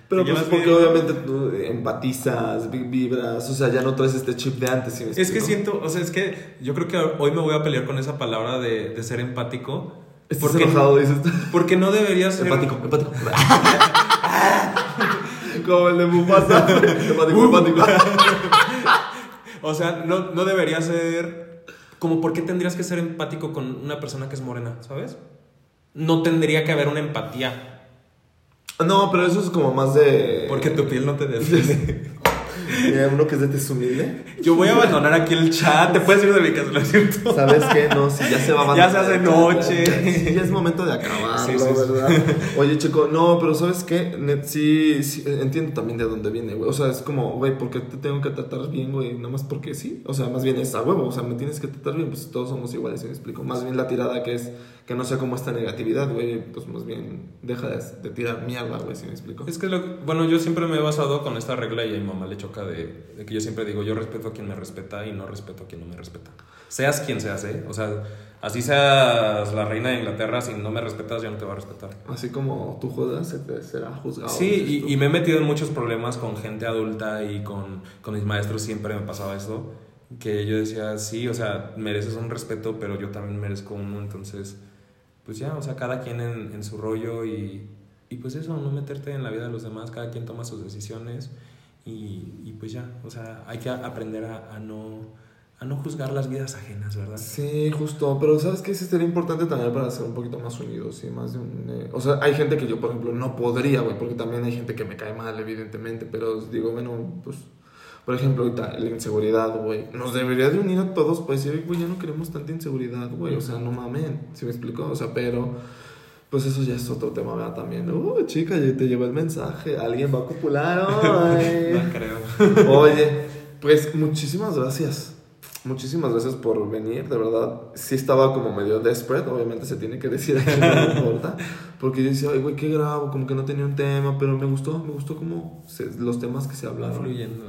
S2: Pero pues porque
S3: bien.
S2: obviamente tú empatizas, vi- vibras, o sea, ya no traes este chip de antes. ¿sí me
S3: Es que siento, o sea, es que yo creo que hoy me voy a pelear con esa palabra de, de ser empático.
S2: Estás
S3: Porque,
S2: enojado, dices.
S3: porque no debería ser...
S2: Empático, empático. Como el de Mufasa. empático, empático.
S3: O sea, no, no debería ser... Como, ¿por qué tendrías que ser empático con una persona que es morena, sabes? No tendría que haber una empatía.
S2: No, pero eso es como más de.
S3: Porque tu piel no te define.
S2: Mira, uno que es de tez humilde.
S3: Yo voy a abandonar aquí el chat. Te puedes ir de mi casa, lo siento.
S2: ¿Sabes qué? No, si ya se va
S3: Ya se hace noche.
S2: Ya es momento de acabarlo,
S3: Sí, sí, sí.
S2: ¿verdad? Oye, chico, no, pero ¿sabes qué? Sí, sí, entiendo también de dónde viene, güey. O sea, es como, güey, ¿por qué te tengo que tratar bien, güey? Nada más porque sí. O sea, más bien es a huevo. O sea, me tienes que tratar bien, pues todos somos iguales, ¿sí me explico? Más bien la tirada que es que no sea como esta negatividad, güey. Pues más bien deja de, de tirar mierda, güey, ¿sí me explico?
S3: Es que, lo, bueno, yo siempre me he basado con esta regla y a mi mamá le choca de, de que yo siempre digo, yo respeto a quien me respeta y no respeto a quien no me respeta. Seas quien seas, ¿eh? O sea, así seas la reina de Inglaterra, si no me respetas, yo no te voy a respetar.
S2: Así como tú juzgas, se te será juzgado.
S3: Sí, y, y me he metido en muchos problemas con gente adulta y con, con mis maestros, siempre me pasaba esto, que yo decía, sí, o sea, mereces un respeto, pero yo también merezco uno, entonces, pues ya, o sea, cada quien en, en su rollo y, y pues eso, no meterte en la vida de los demás, cada quien toma sus decisiones y, y pues ya, o sea, hay que aprender a, a no, a no juzgar las vidas ajenas, ¿verdad?
S2: Sí, justo, pero ¿sabes qué? Sí sería importante también para ser un poquito más unidos y más de un... eh, o sea, hay gente que yo, por ejemplo, no podría, güey, porque también hay gente que me cae mal, evidentemente, pero digo, bueno, pues... Por ejemplo, ahorita la inseguridad, güey. Nos debería de unir a todos para decir, güey, ya no queremos tanta inseguridad, güey. O sea, no mamen, ¿sí me explico? O sea, pero... Pues eso ya es otro tema, ¿verdad? También. Uh, chica, ya te llevo el mensaje. Alguien va a copular hoy.
S3: No creo.
S2: Oye, pues muchísimas gracias. Muchísimas gracias por venir, de verdad. Sí estaba como medio desperate, obviamente se tiene que decir aquí, no importa. Porque yo decía, ay, güey, ¿qué grabo? Como que no tenía un tema, pero me gustó, me gustó como se- los temas que se hablaron.
S3: Fluyendo.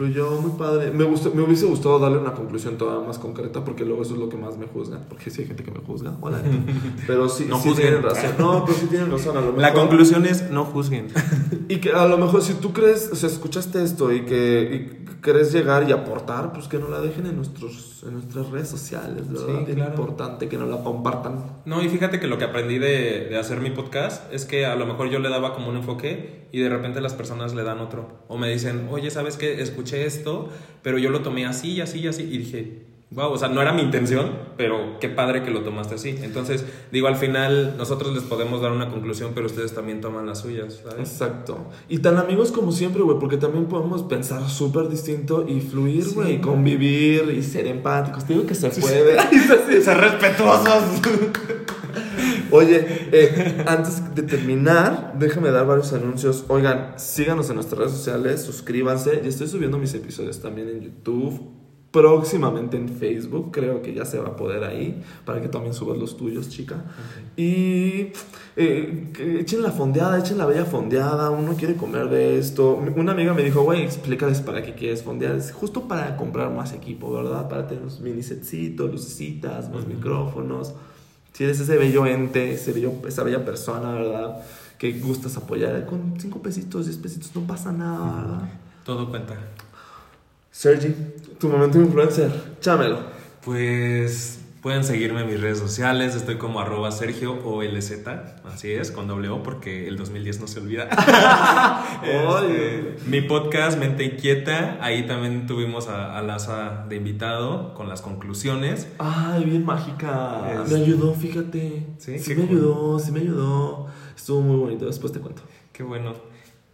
S2: Fluyó muy padre. Me, gustó, me hubiese gustado darle una conclusión todavía más concreta, porque luego eso es lo que más me juzga. Porque sí hay gente que me juzga. Hola. Pero sí,
S3: No
S2: sí
S3: juzguen.
S2: tienen razón. No, pero sí tienen razón. A lo
S3: La
S2: mejor-
S3: conclusión es, no juzguen.
S2: y que a lo mejor si tú crees, o sea, escuchaste esto y que y querés llegar y aportar, pues que no la dejen en, nuestros, en nuestras redes sociales.
S3: Sí, claro.
S2: importante que no la compartan.
S3: No, y fíjate que lo que aprendí de, de hacer mi podcast es que a lo mejor yo le daba como un enfoque y de repente las personas le dan otro. O me dicen, oye, ¿sabes qué? Escuché esto, pero yo lo tomé así y así y así. Y dije, wow, o sea, no era mi intención, pero qué padre que lo tomaste así. Entonces, digo, al final nosotros les podemos dar una conclusión, pero ustedes también toman las suyas, ¿sabes?
S2: Exacto. Y tan amigos como siempre, güey, porque también podemos pensar súper distinto y fluir,
S3: Sí.
S2: güey, convivir y ser empáticos. Te digo que se puede.
S3: Ser respetuosos.
S2: Oye, eh, antes de terminar, déjame dar varios anuncios. Oigan, síganos en nuestras redes sociales, suscríbanse. Ya estoy subiendo mis episodios también en YouTube, próximamente en Facebook, creo que ya se va a poder ahí, para que también subas los tuyos, chica. Y eh, echen la fondeada, echen la bella fondeada, uno quiere comer de esto. Una amiga me dijo, güey, explícales para qué quieres fondear. Es justo para comprar más equipo, ¿verdad? Para tener unos mini setcitos, lucecitas, más micrófonos. Si eres ese bello ente, ese bello, esa bella persona, ¿verdad? Que gustas apoyar con 5 pesitos, 10 pesitos, no pasa nada, ¿verdad?
S3: Todo cuenta.
S2: Sergi, tu momento influencer, chámelo.
S3: Pues pueden seguirme en mis redes sociales. Estoy como arroba Sergio OLZ. Así es, con doble O, porque el 2010 no se olvida. Este, mi podcast Mente Inquieta. Ahí también tuvimos a, a Laza de invitado con las conclusiones.
S2: Ay, bien mágica.
S3: Es-
S2: Me ayudó, fíjate.
S3: Sí,
S2: Sí, me
S3: cool.
S2: ayudó, sí me ayudó. Estuvo muy bonito, después te cuento.
S3: Qué bueno.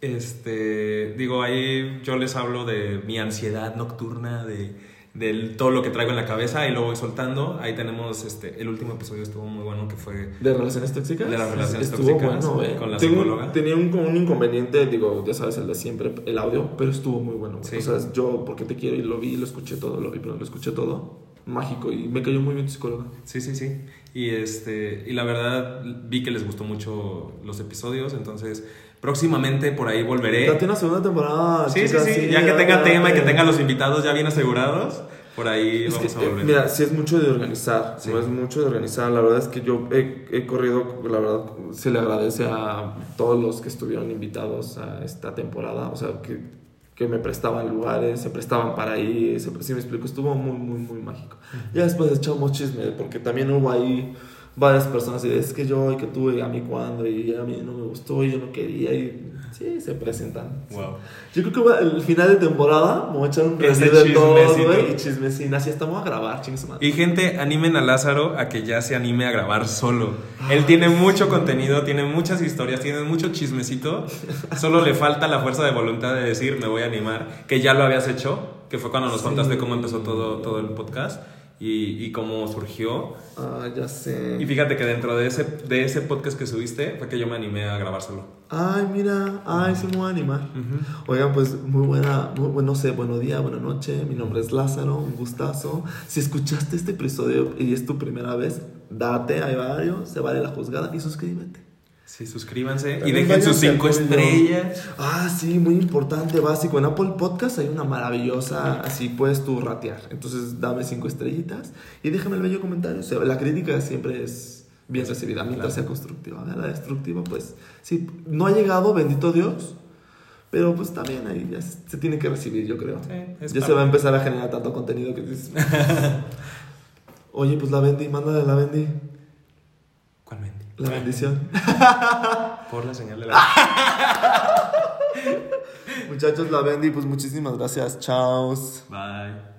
S3: Este, digo, ahí yo les hablo de mi ansiedad nocturna, de, de todo lo que traigo en la cabeza y lo voy soltando. Ahí tenemos, este, el último episodio estuvo muy bueno que fue
S2: ¿De relaciones tóxicas?
S3: De las relaciones
S2: estuvo
S3: tóxicas,
S2: bueno, eh.
S3: con la
S2: Tengo-
S3: psicóloga.
S2: Tenía un, un inconveniente, digo, ya sabes, el de siempre, el audio, pero estuvo muy bueno.
S3: Sí.
S2: O sea, yo, porque te quiero y lo vi, lo escuché todo, lo vi, pero lo escuché todo. Mágico y me cayó muy bien tu psicóloga.
S3: Sí, sí, sí. Y este, y la verdad vi que les gustó mucho los episodios, entonces próximamente por ahí volveré.
S2: Ya tiene una segunda temporada.
S3: Sí,
S2: chicas,
S3: sí, sí, ya que tenga tema y que tenga los invitados ya bien asegurados, por ahí
S2: Es
S3: vamos
S2: que,
S3: a
S2: eh,
S3: volver.
S2: mira, sí es mucho de organizar,
S3: Sí.
S2: no es mucho de organizar. La verdad es que yo he, he corrido, la verdad, se le agradece a todos los que estuvieron invitados a esta temporada, o sea, que, que me prestaban lugares, se prestaban para ir, se, sí me explico, estuvo muy, muy, muy mágico. Ya después echamos chisme, porque también hubo ahí varias personas y es que yo y que tú y a mí cuando y a mí no me gustó y yo no quería y sí, se presentan.
S3: Wow.
S2: Yo creo que el final de temporada me voy a echar un review de todo, güey, y chismecín. Así estamos a grabar, madre.
S3: Y gente, animen a Lázaro a que ya se anime a grabar solo. Él tiene mucho contenido, tiene muchas historias, tiene mucho chismecito. Solo le falta la fuerza de voluntad de decir, me voy a animar, que ya lo habías hecho, que fue cuando nos
S2: Sí.
S3: contaste cómo empezó todo, todo el podcast y, y cómo surgió.
S2: Ah, ya sé.
S3: Y fíjate que dentro de ese, de ese podcast que subiste fue que yo me animé a grabar solo.
S2: Ay, mira, ay, sí me voy a animar. Oigan, pues muy buena, muy, bueno, no sé, buenos días, buena noche. Mi nombre es Lázaro, un gustazo. Si escuchaste este episodio y es tu primera vez, date, hay varios, se vale la juzgada y suscríbete.
S3: Sí, suscríbanse y dejen sus cinco estrellas.
S2: Ah, sí, muy importante, básico. En Apple Podcast hay una maravillosa, así puedes tú ratear. Entonces, dame cinco estrellitas y déjame el bello comentario. O sea, la crítica siempre es bien recibida, mientras sea constructiva. La destructiva, pues, sí, no ha llegado, bendito Dios. Pero pues también ahí ya se tiene que recibir, yo creo.
S3: Sí,
S2: ya se va a empezar a generar tanto contenido que dices. Oye, pues la Bendy, mándale la Bendy. La bendición.
S3: Por la señal de la...
S2: Muchachos, la Bendy, pues muchísimas gracias. Chao.
S3: Bye.